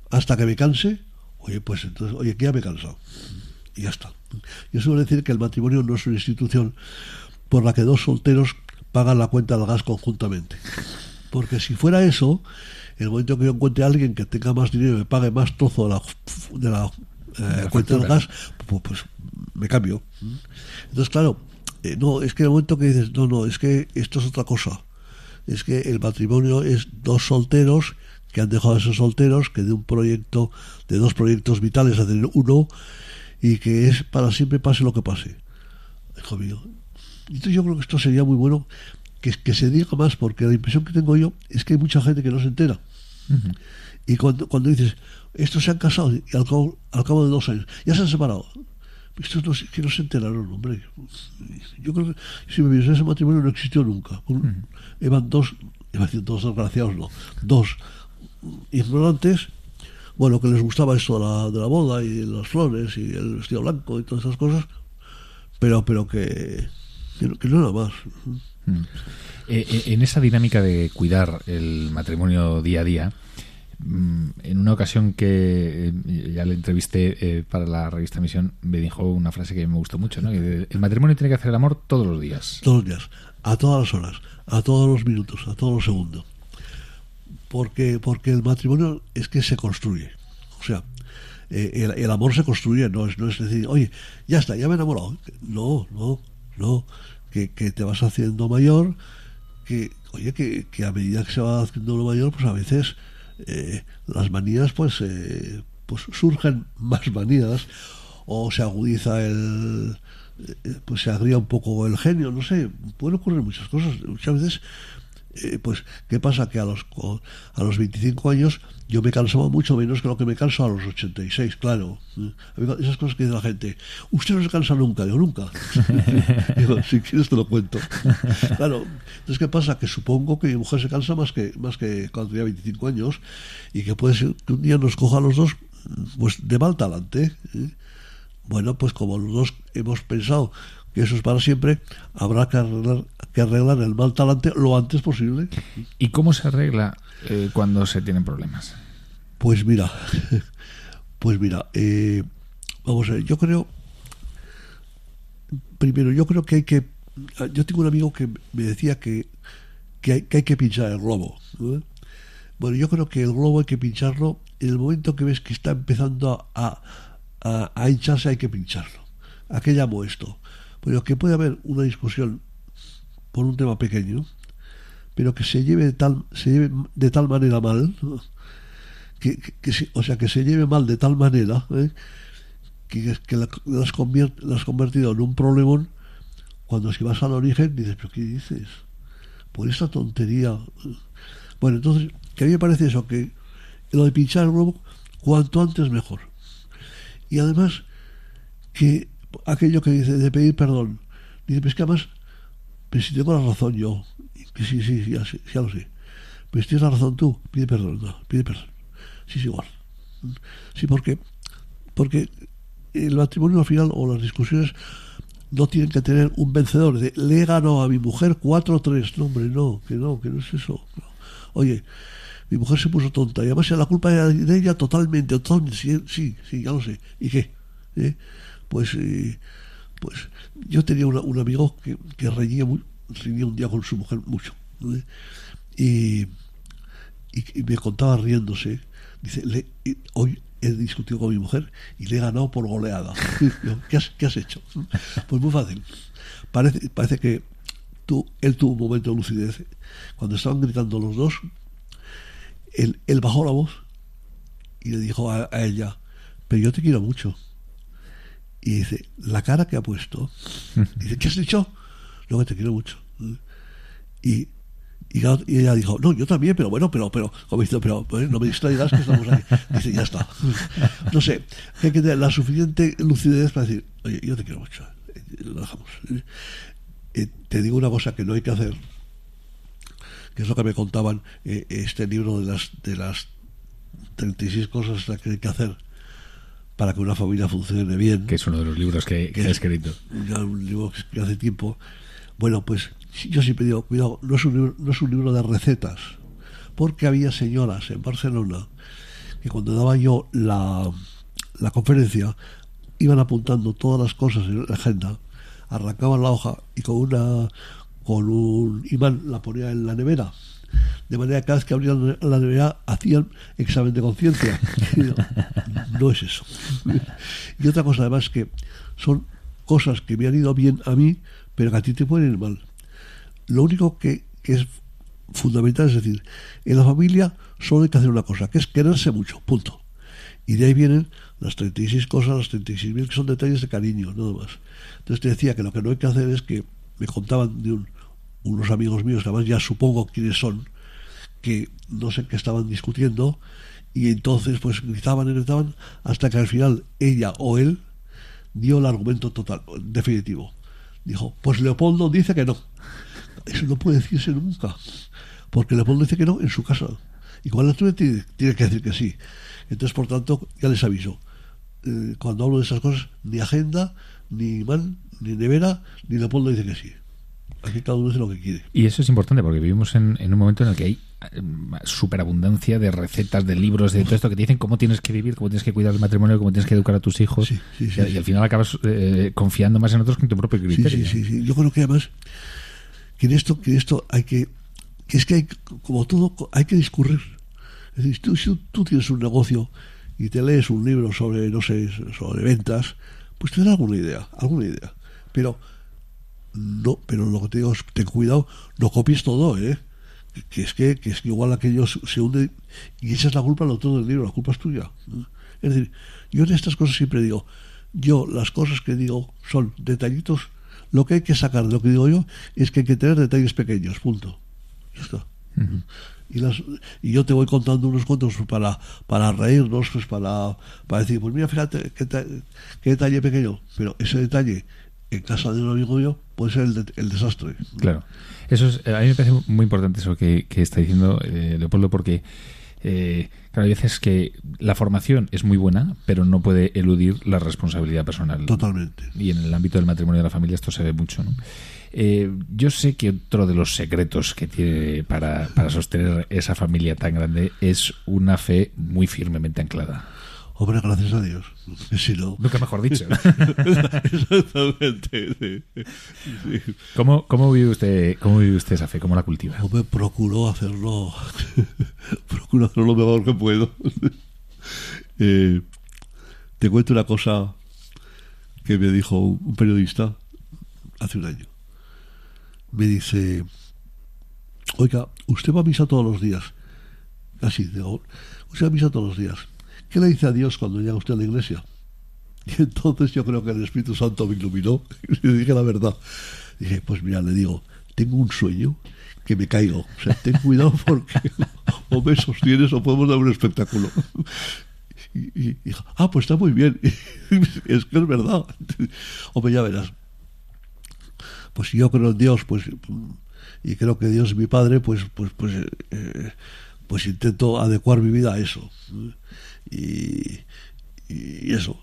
hasta que me canse, oye, pues entonces, oye, que ya me he cansado. Y ya está. Yo suelo decir que el matrimonio no es una institución por la que dos solteros pagan la cuenta del gas conjuntamente. Porque si fuera eso, el momento que yo encuentre a alguien que tenga más dinero y me pague más trozo de la, de la, eh, La cuenta del gas, pues, pues me cambio. Entonces, claro, eh, no, es que el momento que dices, no, no, es que esto es otra cosa. Es que el matrimonio es dos solteros que han dejado de ser solteros, que de un proyecto, de dos proyectos vitales a tener uno, y que es para siempre pase lo que pase. Hijo mío. Entonces yo creo que esto sería muy bueno que, que se diga más, porque la impresión que tengo yo es que hay mucha gente que no se entera. Y cuando, cuando dices, estos se han casado y al cabo, al cabo de dos años ya se han separado. Estos no, que no se enteraron, hombre. Yo creo que si me viese ese matrimonio no existió nunca. Un- Iban dos, iba a decir dos desgraciados, no, dos ignorantes, bueno, que les gustaba esto de la, de la boda y las flores y el vestido blanco y todas esas cosas, pero, pero que, que, no, era más. Mm. Eh, eh, en esa dinámica de cuidar el matrimonio día a día, mm, en una ocasión que eh, ya le entrevisté eh, para la revista Misión, me dijo una frase que me gustó mucho, ¿no? Que el matrimonio tiene que hacer el amor todos los días. todos los días, a todas las horas, a todos los minutos, a todos los segundos. Porque, porque el matrimonio es que se construye. O sea, eh, el, amor se construye, no es, no es decir, oye, ya está, ya me he enamorado. No, no, no. Que, que te vas haciendo mayor, que, oye, que, que a medida que se va haciendo uno mayor, pues a veces eh, las manías, pues, eh, pues surgen *laughs* más manías, o se agudiza el, eh, pues se agria un poco el genio, no sé, pueden ocurrir muchas cosas. Muchas veces, eh, pues, ¿qué pasa? Que a los, a los 25 años yo me cansaba mucho menos que lo que me canso a los 86, claro. Esas cosas que dice la gente, usted no se cansa nunca, digo, nunca. *laughs* si quieres te lo cuento. Claro, entonces, ¿qué pasa? Que supongo que mi mujer se cansa más que, más que cuando tenía 25 años y que puede ser que un día nos coja a los dos pues de mal talante. ¿eh? Bueno, pues como los dos hemos pensado que eso es para siempre, habrá que arreglar, que arreglar el mal talante lo antes posible. ¿Y cómo se arregla eh, cuando se tienen problemas? Pues mira, pues mira, eh, vamos a ver, yo creo, primero, yo creo que hay que, yo tengo un amigo que me decía que, que, hay, que hay que pinchar el globo. ¿no? Bueno, yo creo que el globo hay que pincharlo en el momento que ves que está empezando a, a, a hincharse, hay que pincharlo. ¿A qué llamo esto? Pues que puede haber una discusión por un tema pequeño, pero que se lleve de tal, se lleve de tal manera mal, que, que- o sea, que se lleve mal de tal manera ¿eh? que, que la, la has convier- la has convertido en un problemón cuando si vas al origen dices, pero ¿qué dices? Por esta tontería. Bueno, entonces, que a mí me parece eso, que lo de pinchar el globo, cuanto antes mejor. Y además, que aquello que dice de pedir perdón, dice, pues que además, pero si tengo la razón yo, que sí, sí, sí, ya, lo sé. Si tienes la razón tú, pide perdón, no, pide perdón. Sí, es igual. Sí, porque, porque el matrimonio al final o las discusiones no tienen que tener un vencedor. De, Le ganado a mi mujer 4-3. No, hombre, no, que no, que no es eso. Oye, mi mujer se puso tonta y además la culpa de ella totalmente. totalmente sí, sí, sí, ya lo sé. ¿Y qué? ¿Eh? Pues, eh, pues yo tenía un amigo que, que reñía, muy- reñía un día con su mujer mucho. Y, y, me contaba riéndose. Dice, hoy he discutido con mi mujer y le he ganado por goleada. *laughs* ¿Qué has, qué has hecho? Pues muy fácil. Parece, parece que tú, él tuvo un momento de lucidez. Cuando estaban gritando los dos, él, él bajó la voz y le dijo a, a ella, pero yo te quiero mucho. Y dice, la cara que ha puesto, *laughs* dice, ¿qué has dicho? No, que te quiero mucho. Y, y, claro, y ella dijo, no, yo también, pero bueno, pero, pero, como dice, pero pues, no me distraigas que estamos aquí. Dice, ya está. No sé, hay que tener la suficiente lucidez para decir, oye, yo te quiero mucho. Eh, Lo dejamos. Eh, te digo una cosa que no hay que hacer, que es lo que me contaban eh, este libro de las, de las 36 cosas que hay que hacer para que una familia funcione bien. Que es uno de los libros que, que, he escrito. Ya un libro que hace tiempo. Bueno, pues yo siempre digo, cuidado, no es un libro, no es un libro de recetas, porque había señoras en Barcelona que cuando daba yo la, la conferencia iban apuntando todas las cosas en la agenda, arrancaban la hoja y con una con un imán la ponía en la nevera de manera que cada vez que abrían la nevera hacían examen de conciencia. no es eso. *laughs* Y otra cosa además que son cosas que me han ido bien a mí, pero que a ti te pueden ir mal. Lo único que, es fundamental es decir, en la familia solo hay que hacer una cosa, que es quererse mucho, punto. Y de ahí vienen las 36 cosas, las 36.000 que son detalles de cariño, nada más. Entonces te decía que lo que no hay que hacer es que me contaban de un, unos amigos míos, que además ya supongo quiénes son, que no sé qué estaban discutiendo, y entonces pues gritaban y gritaban hasta que al final ella o él dio el argumento total, definitivo. Dijo, pues Leopoldo dice que no. Eso no puede decirse nunca, porque Leopoldo dice que no en su casa. Y cuando tú tiene, tiene que decir que sí. Entonces, por tanto, ya les aviso. Eh, cuando hablo de esas cosas, ni agenda, ni man, ni nevera, ni Leopoldo dice que sí. Aquí cada uno dice lo que quiere. Y eso es importante porque vivimos en, un momento en el que hay eh, superabundancia de recetas, de libros, de todo esto que te dicen cómo tienes que vivir, cómo tienes que cuidar el matrimonio, cómo tienes que educar a tus hijos. y, al final acabas eh, confiando más en otros que en tu propio criterio. Sí, sí, sí. Yo creo que además que en esto, que esto hay que, que es que hay, como todo, hay que discurrir. Es decir, tú, si tú tienes un negocio y te lees un libro sobre, no sé, sobre ventas, pues te da alguna idea, alguna idea. Pero no, pero lo que te digo es ten cuidado, no copies todo, ¿eh? Que es que, que es que igual aquello se hunde y echas la culpa al autor del libro, la culpa es tuya. Es decir, yo en estas cosas siempre digo, yo las cosas que digo son detallitos, lo que hay que sacar de lo que digo yo es que hay que tener detalles pequeños, punto. Ya está. y, las, y yo te voy contando unos cuentos para, para reírnos, pues para, para decir, pues mira, fíjate qué, qué detalle pequeño, pero ese detalle en casa de un amigo mío puede ser el, desastre. Claro. Eso es, a mí me parece muy importante eso que, está diciendo eh, Leopoldo, porque eh, claro, hay veces que la formación es muy buena, pero no puede eludir la responsabilidad personal. Totalmente. Y en el ámbito del matrimonio y de la familia esto se ve mucho. ¿no? Eh, yo sé que otro de los secretos que tiene para, para sostener esa familia tan grande es una fe muy firmemente anclada. Hombre, gracias a Dios. Si no... Nunca mejor dicho. *laughs* Exactamente. ¿Cómo, ¿Cómo, vive usted, ¿Cómo vive usted esa fe? ¿Cómo la cultiva? Hombre, procuro hacerlo. *laughs* procuro hacerlo lo mejor que puedo. *laughs* Eh, te cuento una cosa que me dijo un periodista hace un año. Me dice: Oiga, usted va a misa todos los días. Así, digo, usted va a misa todos los días ¿Qué le dice a Dios cuando llega usted a la iglesia? Y entonces yo creo que el Espíritu Santo me iluminó y le dije la verdad. Dije, pues mira, le digo, tengo un sueño que me caigo. O sea, ten cuidado porque o me sostienes o podemos dar un espectáculo. Y, dijo, ah, pues está muy bien. *laughs* es que es verdad. Hombre, ya verás. Pues si yo creo en Dios, pues y creo que Dios es mi padre, pues pues pues eh, pues intento adecuar mi vida a eso y, eso.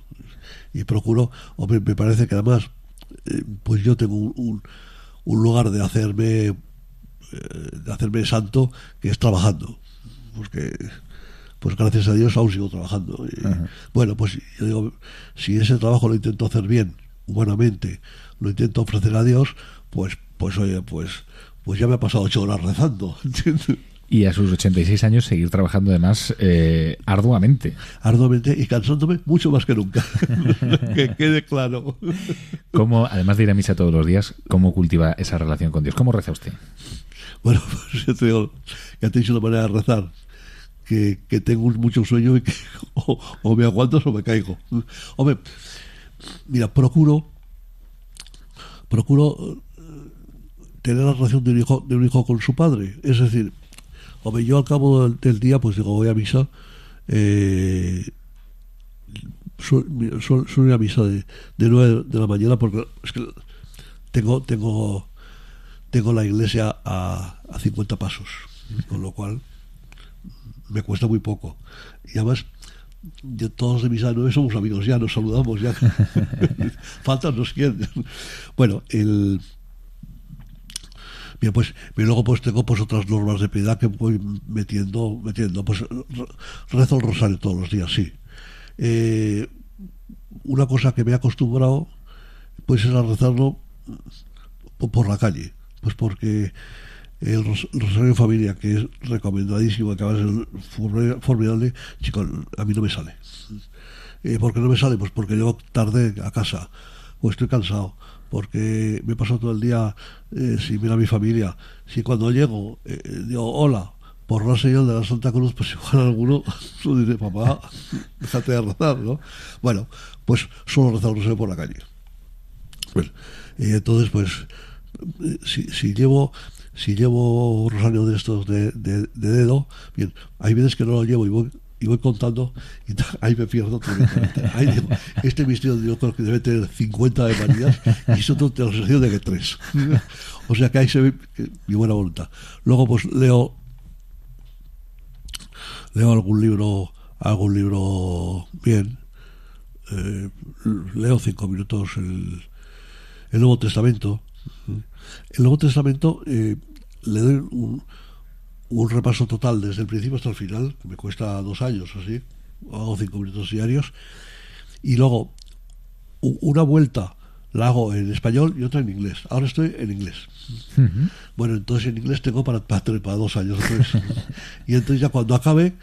Y procuro, hombre, me parece que además, eh, pues yo tengo un, un, lugar de hacerme, eh, de hacerme santo que es trabajando. Porque, pues gracias a Dios aún sigo trabajando. bueno, pues yo digo, si ese trabajo lo intento hacer bien, humanamente, lo intento ofrecer a Dios, pues, pues oye, pues, pues ya me ha pasado ocho horas rezando. *laughs* y a sus 86 años seguir trabajando además eh, arduamente. Arduamente y cansándome mucho más que nunca. *laughs* que quede claro. ¿Cómo, además de ir a misa todos los días, cómo cultiva esa relación con Dios? ¿Cómo reza usted? Bueno, *laughs* pues yo te digo, ya te he dicho la manera de rezar. Que, que tengo mucho sueño y que *laughs* o, me aguanto o me caigo. Hombre, mira, procuro procuro eh, tener la relación de un hijo de un hijo con su padre es decir Hombre, yo al cabo del, día, pues digo, voy a misa. Eh, suelo ir a misa de, de 9 de la mañana porque tengo tengo tengo la iglesia a, a 50 pasos, con lo cual me cuesta muy poco. Y además, yo, todos de mis años somos amigos ya, nos saludamos ya. *laughs* Faltan los quieren. Bueno, el... Bien, pues, y luego pues tengo pues otras normas de piedad que voy metiendo, metiendo. Pues rezo el rosario todos los días, sí. Eh, una cosa que me he acostumbrado, pues es a rezarlo por la calle. Pues porque el Rosario Familia, que es recomendadísimo, que va a ser formidable, chicos, a mí no me sale. Eh, ¿Por qué no me sale? Pues porque llego tarde a casa, o estoy cansado, porque me he pasado todo el día eh, sin ver a mi familia. Si cuando llego eh, digo, hola, por la señal de la Santa Cruz, pues igual *laughs* alguno *laughs* dice, papá, *laughs* déjate de rezar, ¿no? Bueno, pues solo rezar Rosario por la calle. Bueno, entonces, pues, si, si llevo si llevo rosario de estos de, de, dedo, bien, hay veces que no lo llevo y voy, y voy contando y ahí me pierdo Ahí este misterio yo creo que debe tener 50 de Marías y tengo la sensación de que tres. O sea que ahí se ve mi buena voluntad. Luego pues leo leo algún libro, algún libro bien. Eh, leo cinco minutos el, el Nuevo Testamento. El Nuevo Testamento eh, le doy un, un, repaso total desde el principio hasta el final, que me cuesta dos años así, hago cinco minutos diarios, y luego una vuelta la hago en español y otra en inglés. Ahora estoy en inglés. Bueno, entonces en inglés tengo para, para, dos años *laughs* y entonces ya cuando acabe,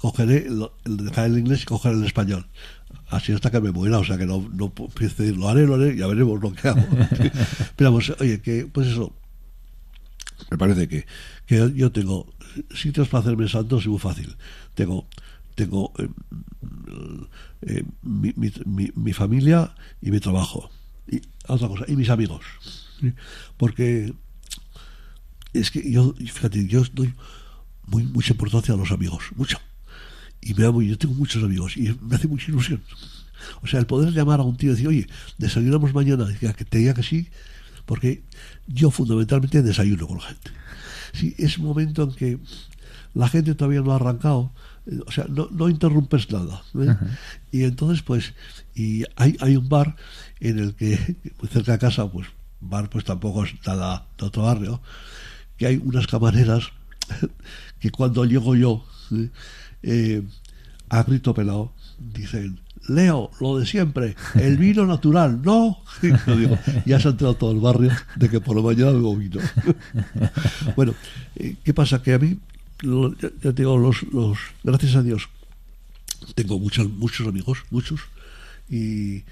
cogeré el, el inglés y cogeré el español así hasta que me muera, o sea que no, no decir, lo haré, lo haré, ya veremos lo que hago. *laughs* Pero vamos, oye, que pues eso, me parece que, que yo tengo sitios para hacerme santos y muy fácil. Tengo tengo eh, eh, mi, mi, mi, familia y mi trabajo. Y otra cosa, y mis amigos. Porque es que yo, fíjate, yo doy muy, mucha importancia a los amigos, mucho y me amo, yo tengo muchos amigos y me hace mucha ilusión. O sea, el poder llamar a un tío y decir, oye, desayunamos mañana, que te diga que sí, porque yo fundamentalmente desayuno con la gente. Si es un momento en que la gente todavía no ha arrancado, eh, o sea, no, no interrumpes nada. ¿eh? Y entonces, pues, y hay, hay un bar en el que, *laughs* muy cerca de casa, pues, bar pues tampoco es nada de otro barrio, que hay unas camareras *laughs* que cuando llego yo, eh, a grito pelado, dicen, Leo, lo de siempre, el vino natural, no. *laughs* ya se ha entrado todo el barrio de que por la mañana bebo vino. *laughs* bueno, eh, ¿qué pasa? Que a mí, ya, te digo, los, los, gracias a Dios, tengo muchos, muchos amigos, muchos, y,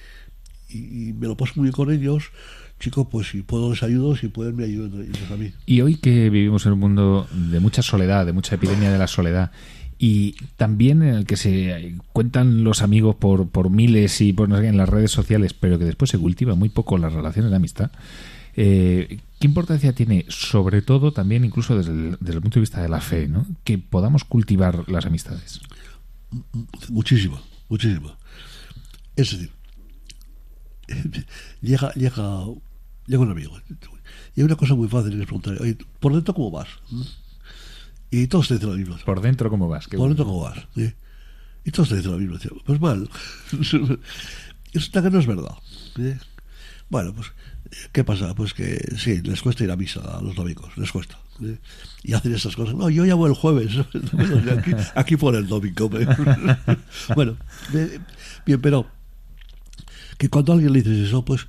y, me lo paso muy bien con ellos chicos, pues si puedo les ayudo, si pueden me ayudan ellos a mí. Y hoy que vivimos en un mundo de mucha soledad, de mucha epidemia de la soledad, y también en el que se cuentan los amigos por, por miles y por, en las redes sociales, pero que después se cultiva muy poco las relaciones de amistad. Eh, ¿Qué importancia tiene, sobre todo también incluso desde el, punto de vista de la fe, ¿no? que podamos cultivar las amistades? Muchísimo, muchísimo. Es decir, *laughs* llega, llega, llega un amigo y una cosa muy fácil, es preguntar, ¿por dentro cómo vas? Y todos te dicen lo mismo. ¿Por dentro cómo vas? Por dentro cómo vas. Y todos te dicen lo mismo. Pues mal. *laughs* Eso que no es verdad. Bueno, pues, ¿qué pasa? Pues que sí, les cuesta ir a misa a los domingos, les cuesta. Y hacen esas cosas. No, yo ya voy el jueves. *laughs* aquí, aquí por el domingo. *laughs* bueno, bien, pero que cuando alguien le dices eso, pues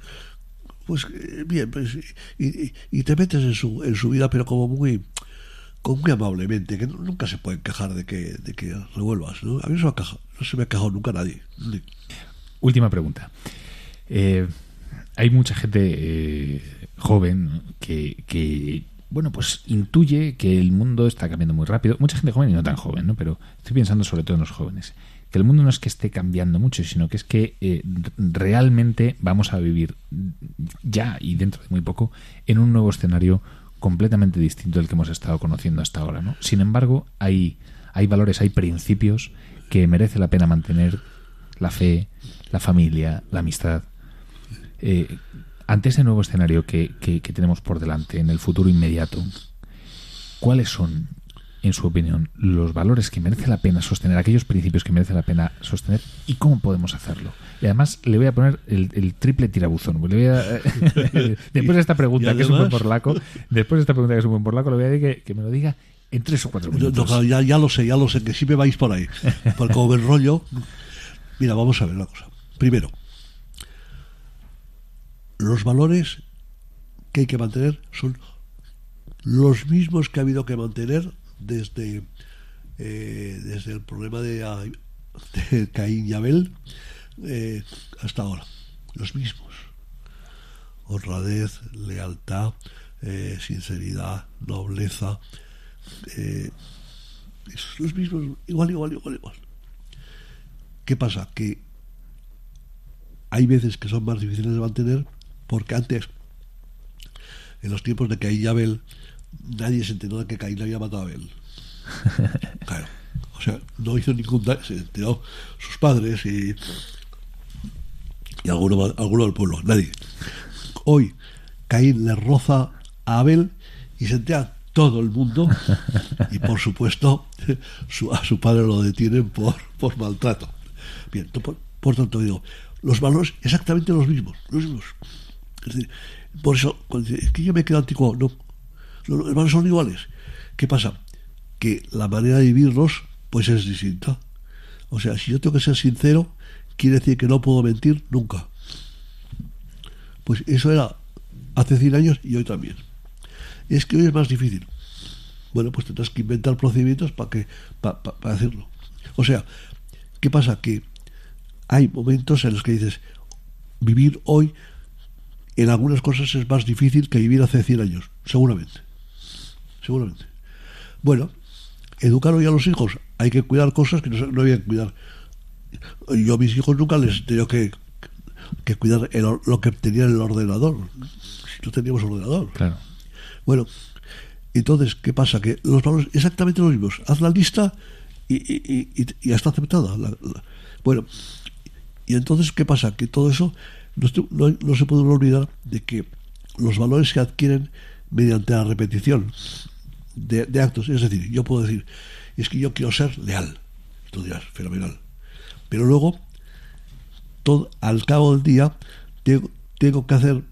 pues bien, pues, y, y, te metes en su, en su vida, pero como muy, con muy amablemente, que nunca se pueden quejar de que, de que revuelvas. ¿no? A mí no se, me ha quejado nunca nadie. Última pregunta. Eh, hay mucha gente eh, joven que, que, bueno, pues intuye que el mundo está cambiando muy rápido. Mucha gente joven y no tan joven, ¿no? Pero estoy pensando sobre todo en los jóvenes. Que el mundo no es que esté cambiando mucho, sino que es que eh, realmente vamos a vivir ya y dentro de muy poco en un nuevo escenario completamente distinto del que hemos estado conociendo hasta ahora. ¿no? Sin embargo, hay, hay valores, hay principios que merece la pena mantener, la fe, la familia, la amistad. Eh, ante ese nuevo escenario que, que, que tenemos por delante, en el futuro inmediato, ¿cuáles son en su opinión, los valores que merece la pena sostener, aquellos principios que merece la pena sostener y cómo podemos hacerlo. Y además le voy a poner el, triple tirabuzón. *laughs* después de esta pregunta, que es un buen porlaco, después de esta pregunta que es un buen porlaco, le voy a decir que, me lo diga en tres o cuatro minutos. ya, ya, lo sé, ya lo sé, que si me vais por ahí. Porque como el rollo... Mira, vamos a ver la cosa. Primero, los valores que hay que mantener son los mismos que ha habido que mantener desde, eh, desde el problema de, Caín y Abel eh, hasta ahora. Los mismos. Honradez, lealtad, eh, sinceridad, nobleza. los mismos, igual, igual, igual, igual. ¿Qué pasa? Que hay veces que son más difíciles de mantener porque antes, en los tiempos de Caín y Abel, nadie se enteró de que Caín había matado a Abel. *laughs* Claro. O sea, no hizo ningún daño, se enteró sus padres y, y alguno, alguno del pueblo, nadie. Hoy Caín le roza a Abel y se entera todo el mundo y por supuesto *laughs* a su padre lo detienen por, por maltrato. Bien, por, tanto digo, los valores exactamente los mismos, los mismos. Es decir, por eso, es que yo me quedo antiguo, no, los valores son iguales. ¿Qué pasa? Que la manera de vivirlos, pues es distinta. O sea, si yo tengo que ser sincero, quiere decir que no puedo mentir nunca. Pues eso era hace 100 años y hoy también. Es que hoy es más difícil. Bueno, pues tendrás que inventar procedimientos para que para, para hacerlo. O sea, ¿qué pasa? Que hay momentos en los que dices, vivir hoy en algunas cosas es más difícil que vivir hace 100 años, seguramente seguramente. Bueno, educar hoy a los hijos, hay que cuidar cosas que no, no había que cuidar. Yo a mis hijos nunca les tenía que, que cuidar lo que tenía en el ordenador. Si no teníamos ordenador. Claro. Bueno, entonces, ¿qué pasa? Que los valores exactamente los mismos. Haz la lista y, y, y, ya está aceptada. bueno, y entonces, ¿qué pasa? Que todo eso no, no, no se puede olvidar de que los valores se adquieren mediante la repetición de, actos. Es decir, yo puedo decir, es que yo quiero ser leal. Tú dirás, fenomenal. Pero luego, todo, al cabo del día, tengo, tengo que hacer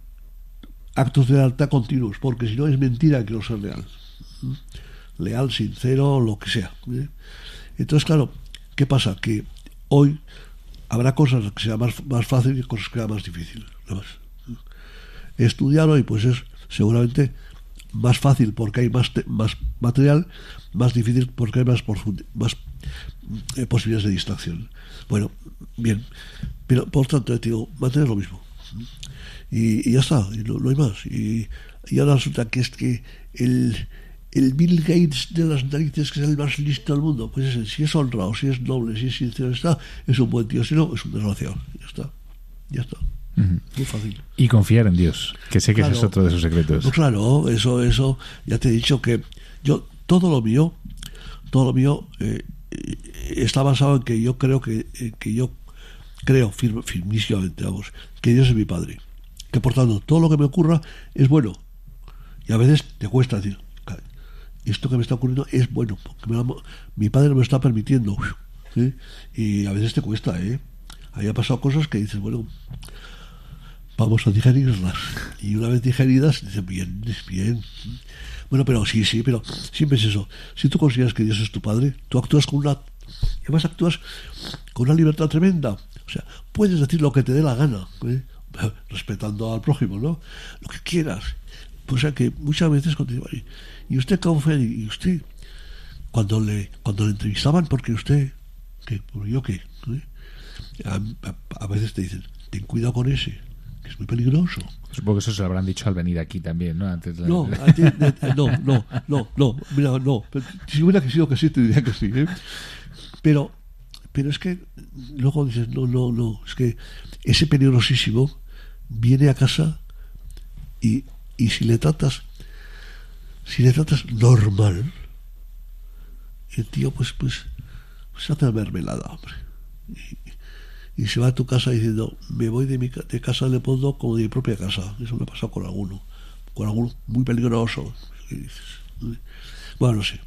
actos de lealtad continuos, porque si no es mentira que quiero ser leal. ¿Mm? Leal, sincero, lo que sea. ¿eh? Entonces, claro, ¿qué pasa? Que hoy habrá cosas que sean más, más fáciles y cosas que sean más difíciles. Más. Estudiar hoy, pues es seguramente más fácil porque hay más, más material, más difícil porque hay más, más eh, posibilidades de distracción. Bueno, bien, pero por tanto, digo, mantener lo mismo. Y, ya está, y no, hay más. Y, y, ahora resulta que es que el, el Bill Gates de las narices, que es el más listo del mundo, pues es, si es honrado, si es noble, si es sincero, está, es un buen tío, si no, es un desgraciado. Ya está, ya está. Muy fácil. Y confiar en Dios, que sé que ese es otro de sus secretos. Pues claro, eso, eso, ya te he dicho que yo, todo lo mío, todo lo mío eh, está basado en que yo creo que, que yo creo firmísimamente, vamos, que Dios es mi Padre. Que por tanto, todo lo que me ocurra es bueno. Y a veces te cuesta decir, esto que me está ocurriendo es bueno, porque mi padre me lo está permitiendo. Y a veces te cuesta, ¿eh? Ahí ha pasado cosas que dices, bueno, vamos a digerirlas. Y una vez digeridas, dicen, bien, bien. Bueno, pero sí, sí, pero siempre es eso. Si tú consideras que Dios es tu Padre, tú actúas con una... Además actúas con una libertad tremenda. O sea, puedes decir lo que te dé la gana, ¿eh? *laughs* respetando al prójimo, ¿no? Lo que quieras. O sea que muchas veces cuando ¿y usted fue? ¿Y usted? Cuando le, cuando le entrevistaban, porque usted, ¿qué? ¿Yo qué? ¿Eh? a veces te dicen, ten cuidado con ese es muy peligroso. Supongo que eso se lo habrán dicho al venir aquí también, ¿no? Antes no, no, no, no, no, mira, no. Si hubiera sido que sí, te diría que sí. ¿eh? Pero, pero es que luego dices, no, no, no, es que ese peligrosísimo viene a casa y, y si le tratas, si le tratas normal, el tío pues, pues, pues hace la mermelada, hombre. y se va a tu casa diciendo, me voy de, mi, de casa de Leopoldo como de mi propia casa. Eso me ha pasado con alguno, con alguno muy peligroso. Bueno, no sé.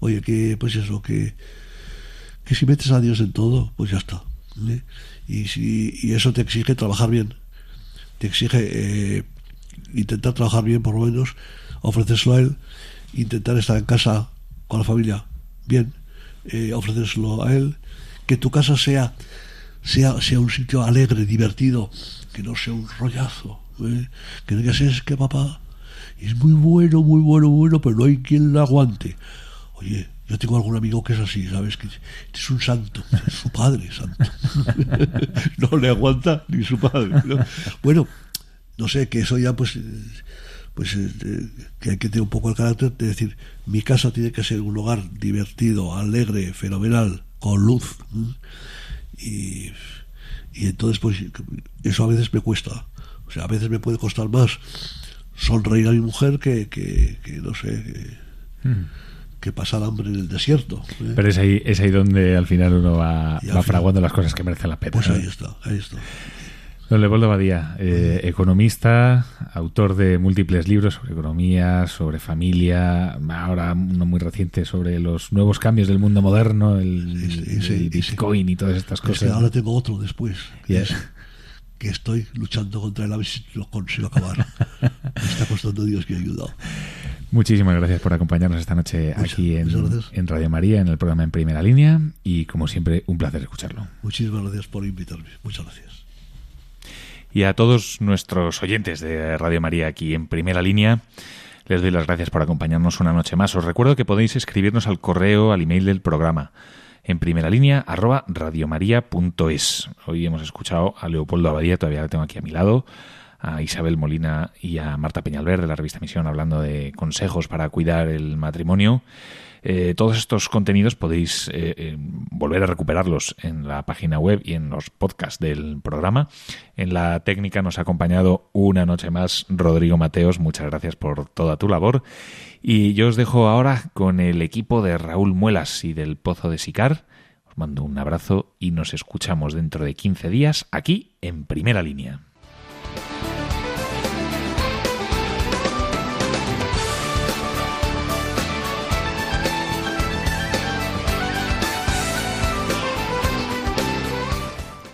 Oye, que pues eso, que, que si metes a Dios en todo, pues ya está. ¿eh? Y, si, y eso te exige trabajar bien. Te exige eh, intentar trabajar bien, por lo menos, ofrecérselo a él, intentar estar en casa con la familia bien, eh, ofrecérselo a él, que tu casa sea, sea, sea un sitio alegre, divertido, que no sea un rollazo, ¿eh? que no digas es que papá es muy bueno, muy bueno, bueno, pero no hay quien lo aguante. Oye, yo tengo algún amigo que es así, ¿sabes? Que es un santo, es su padre santo. *laughs* no le aguanta ni su padre. Bueno, no sé, que eso ya pues pues eh, que hay que tener un poco el carácter de decir, mi casa tiene que ser un lugar divertido, alegre, fenomenal, con luz. Y, y entonces pues eso a veces me cuesta. O sea, a veces me puede costar más sonreír a mi mujer que, que, no sé, que, hmm. que, pasar hambre en el desierto. ¿eh? Pero es ahí, es ahí donde al final uno va, va fraguando las cosas que merecen la pena. Pues ahí está, ahí está. Don Leopoldo Badía, eh, economista, autor de múltiples libros sobre economía, sobre familia, ahora uno muy reciente sobre los nuevos cambios del mundo moderno, el, Bitcoin y todas estas cosas. ahora tengo otro después que estoy luchando contra él a ver si lo consigo acabar. *laughs* Me está costando Dios que ha ayudado. Muchísimas gracias por acompañarnos esta noche aquí en, en, Radio María, en el programa En Primera Línea, y como siempre, un placer escucharlo. Muchísimas gracias por invitarme. Muchas gracias. Y a todos nuestros oyentes de Radio María aquí en Primera Línea, les doy las gracias por acompañarnos una noche más. Os recuerdo que podéis escribirnos al correo, al email del programa en primera línea arroba radiomaria.es. Hoy hemos escuchado a Leopoldo Abadía, todavía lo tengo aquí a mi lado, a Isabel Molina y a Marta Peñalver de la revista Misión hablando de consejos para cuidar el matrimonio. Eh, todos estos contenidos podéis eh, eh, volver a recuperarlos en la página web y en los podcasts del programa. En la técnica nos ha acompañado una noche más Rodrigo Mateos. Muchas gracias por toda tu labor. Y yo os dejo ahora con el equipo de Raúl Muelas y del Pozo de Sicar. Os mando un abrazo y nos escuchamos dentro de 15 días aquí en primera línea.